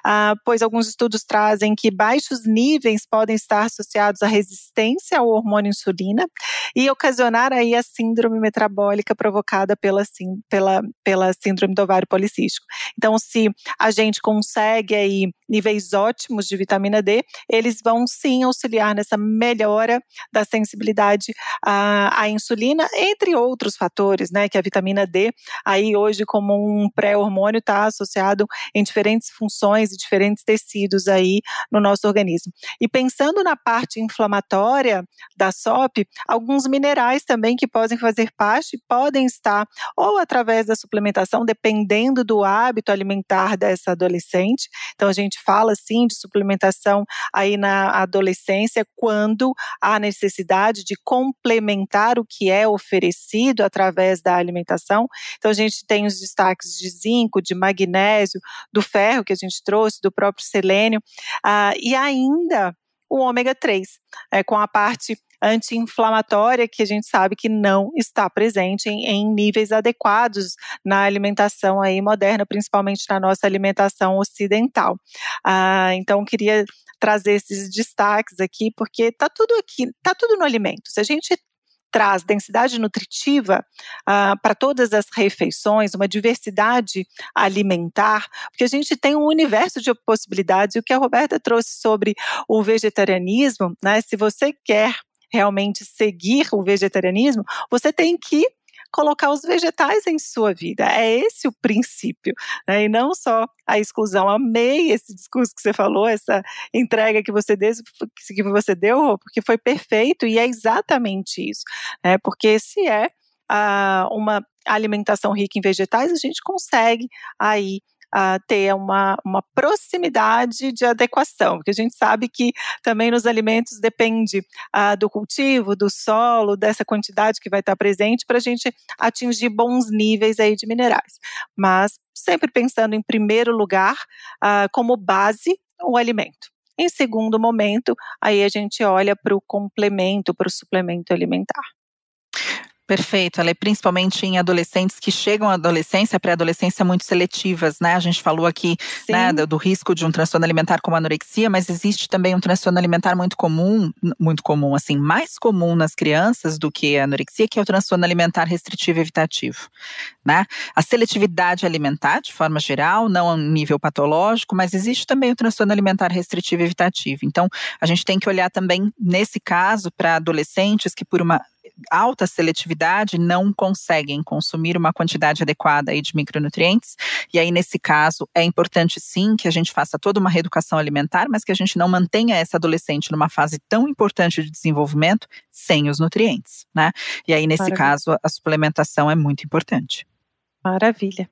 ah, pois alguns estudos trazem que baixos níveis podem estar associados à resistência ao hormônio insulina e ocasionar aí a síndrome metabólica provocada pela, pela, pela síndrome do ovário policístico. Então, se a gente consegue aí níveis ótimos de vitamina D, eles vão sim auxiliar nessa melhora da sensibilidade à, à insulina, entre outros fatores, né? Que a vitamina D, aí hoje, como um pré-hormônio, está associado em diferentes funções e diferentes tecidos aí no nosso organismo. E pensando na parte inflamatória da SOP, alguns minerais também que podem fazer parte podem estar ou através da suplementação, dependendo do hábito alimentar dessa adolescente. Então a gente fala sim de suplementação aí na adolescência quando há necessidade de complementar o que é oferecido através da alimentação. Então a gente tem os destaques de zinco, de magnésio, do ferro que a gente trouxe, do próprio selênio, ah, e ainda o ômega 3, é, com a parte anti-inflamatória que a gente sabe que não está presente em, em, níveis adequados na alimentação aí moderna, principalmente na nossa alimentação ocidental. Ah, então queria trazer esses destaques aqui porque tá tudo aqui, tá tudo no alimento. Se a gente traz densidade nutritiva ah, para todas as refeições, uma diversidade alimentar, porque a gente tem um universo de possibilidades. E o que a Roberta trouxe sobre o vegetarianismo, né? Se você quer realmente seguir o vegetarianismo, você tem que colocar os vegetais em sua vida. É esse o princípio, né? e não só a exclusão. Amei esse discurso que você falou, essa entrega que você deu, que você deu porque foi perfeito e é exatamente isso. Né? Porque se é ah, uma alimentação rica em vegetais, a gente consegue aí uh, ter uma, uma proximidade de adequação, porque a gente sabe que também nos alimentos depende uh, do cultivo, do solo, dessa quantidade que vai estar presente para a gente atingir bons níveis aí de minerais. Mas sempre pensando em primeiro lugar uh, como base o alimento. Em segundo momento, aí a gente olha para o complemento, para o suplemento alimentar. Perfeito, ela é principalmente em adolescentes que chegam à adolescência, pré-adolescência muito seletivas, né? A gente falou aqui né, do, do, risco de um transtorno alimentar como anorexia, mas existe também um transtorno alimentar muito comum, muito comum, assim, mais comum nas crianças do que a anorexia, que é o transtorno alimentar restritivo evitativo, né? A seletividade alimentar, de forma geral, não a um nível patológico, mas existe também o transtorno alimentar restritivo evitativo. Então, a gente tem que olhar também, nesse caso, para adolescentes que por uma alta seletividade não conseguem consumir uma quantidade adequada aí de micronutrientes. E aí, nesse caso, é importante sim que a gente faça toda uma reeducação alimentar, mas que a gente não mantenha essa adolescente numa fase tão importante de desenvolvimento sem os nutrientes, né? E aí, nesse Maravilha. caso, a suplementação é muito importante. Maravilha.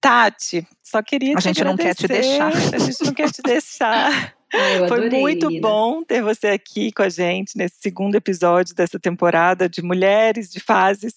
Tati, só queria te A gente agradecer. não quer te deixar. A gente não quer te deixar. Ah, Foi muito bom ter você aqui com a gente nesse segundo episódio dessa temporada de Mulheres de Fases.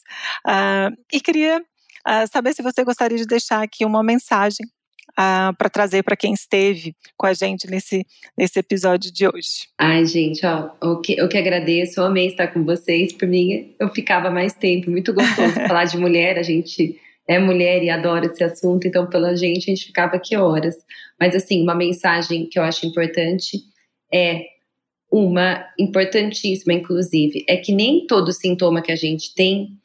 Uh, e queria uh, saber se você gostaria de deixar aqui uma mensagem uh, para trazer para quem esteve com a gente nesse, nesse episódio de hoje. Ai, gente, ó, o que, eu que agradeço, eu amei estar com vocês. Por mim, eu ficava mais tempo, muito gostoso falar de mulher, a gente é mulher e adora esse assunto, então pela gente a gente ficava aqui horas. Mas assim, uma mensagem que eu acho importante é uma importantíssima, inclusive, é que nem todo sintoma que a gente tem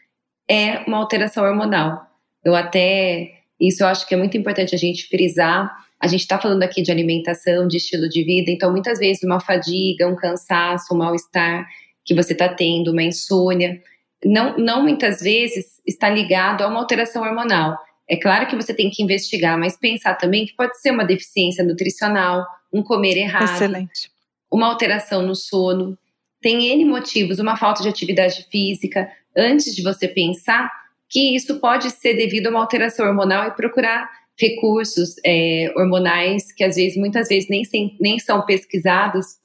é uma alteração hormonal. Eu até Isso eu acho que é muito importante a gente frisar. A gente está falando aqui de alimentação, de estilo de vida, então muitas vezes uma fadiga, um cansaço, um mal-estar que você está tendo, uma insônia, não, não muitas vezes está ligado a uma alteração hormonal. É claro que você tem que investigar, mas pensar também que pode ser uma deficiência nutricional, um comer errado, Excelente. uma alteração no sono. Tem N motivos, uma falta de atividade física, antes de você pensar que isso pode ser devido a uma alteração hormonal e procurar recursos é, hormonais que às vezes, muitas vezes, nem, sem, nem são pesquisados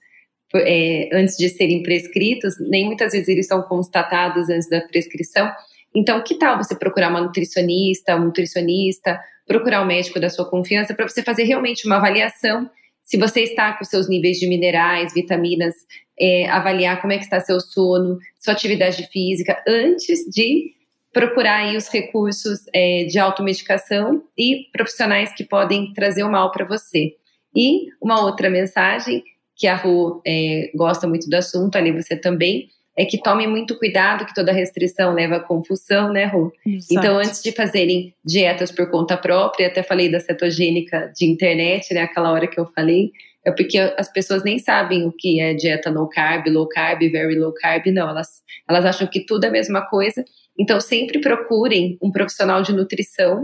é, antes de serem prescritos, nem muitas vezes eles são constatados antes da prescrição. Então, que tal você procurar uma nutricionista, um nutricionista, procurar um médico da sua confiança para você fazer realmente uma avaliação se você está com seus níveis de minerais, vitaminas, é, avaliar como é que está seu sono, sua atividade física, antes de procurar os recursos é, de automedicação e profissionais que podem trazer o mal para você. E uma outra mensagem que a Ru é, gosta muito do assunto, ali você também, é que tomem muito cuidado, que toda restrição leva a confusão, né, Ru? Exato. Então, antes de fazerem dietas por conta própria, até falei da cetogênica de internet, né, aquela hora que eu falei, é porque as pessoas nem sabem o que é dieta low carb, low carb, very low carb, não, elas, elas acham que tudo é a mesma coisa. Então, sempre procurem um profissional de nutrição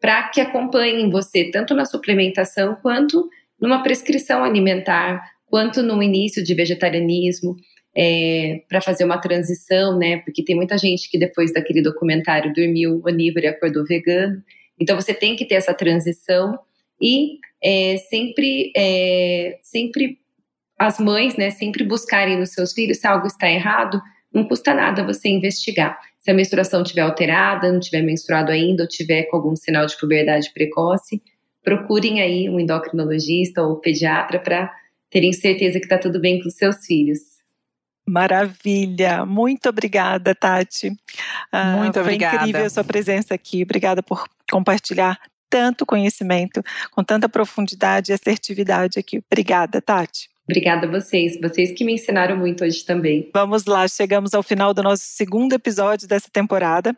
para que acompanhem você, tanto na suplementação quanto numa prescrição alimentar, quanto no início de vegetarianismo é, para fazer uma transição, né? Porque tem muita gente que depois daquele documentário dormiu onívoro e acordou vegano. Então você tem que ter essa transição e é, sempre, é, sempre as mães, né? Sempre buscarem nos seus filhos se algo está errado. Não custa nada você investigar. Se a menstruação estiver alterada, não tiver menstruado ainda, ou tiver com algum sinal de puberdade precoce, procurem aí um endocrinologista ou pediatra para terem certeza que está tudo bem com seus filhos. Maravilha, muito obrigada, Tati. Ah, muito foi obrigada. Foi incrível a sua presença aqui. Obrigada por compartilhar tanto conhecimento, com tanta profundidade e assertividade aqui. Obrigada, Tati. Obrigada a vocês, vocês que me ensinaram muito hoje também. Vamos lá, chegamos ao final do nosso segundo episódio dessa temporada.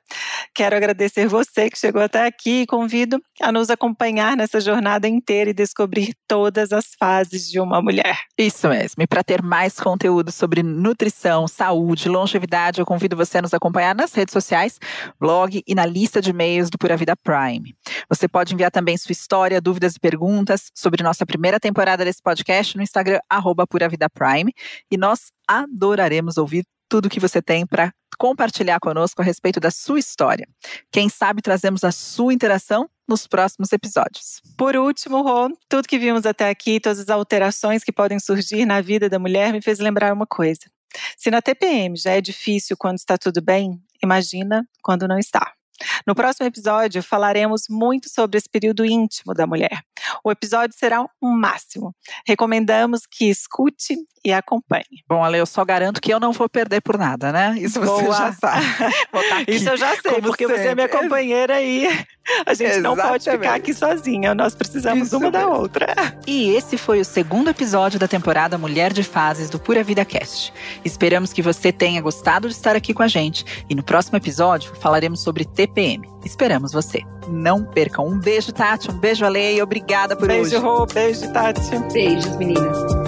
Quero agradecer você que chegou até aqui e convido a nos acompanhar nessa jornada inteira e descobrir todas as fases de uma mulher. Isso mesmo. E para ter mais conteúdo sobre nutrição, saúde, longevidade, eu convido você a nos acompanhar nas redes sociais, blog e na lista de e-mails do Pura Vida Prime. Você pode enviar também sua história, dúvidas e perguntas sobre nossa primeira temporada desse podcast no Instagram arroba Pura Vida Prime, e nós adoraremos ouvir tudo que você tem para compartilhar conosco a respeito da sua história. Quem sabe trazemos a sua interação nos próximos episódios. Por último, Rô, tudo que vimos até aqui, todas as alterações que podem surgir na vida da mulher me fez lembrar uma coisa. Se na TPM já é difícil quando está tudo bem, imagina quando não está. No próximo episódio, falaremos muito sobre esse período íntimo da mulher. O episódio será um máximo. Recomendamos que escute e acompanhe. Bom, Ale, eu só garanto que eu não vou perder por nada, né? Isso você Boa. já sabe. Tá Isso eu já sei, porque sempre. você é minha companheira aí. A gente Exatamente. não pode ficar aqui sozinha, nós precisamos Isso uma mesmo. da outra. E esse foi o segundo episódio da temporada Mulher de Fases do Pura Vida Cast. Esperamos que você tenha gostado de estar aqui com a gente e no próximo episódio falaremos sobre TPM. Esperamos você. Não percam. Um beijo, Tati, um beijo, Ale, e obrigada por beijo, hoje. Beijo, Rô, beijo, Tati. Beijos, meninas.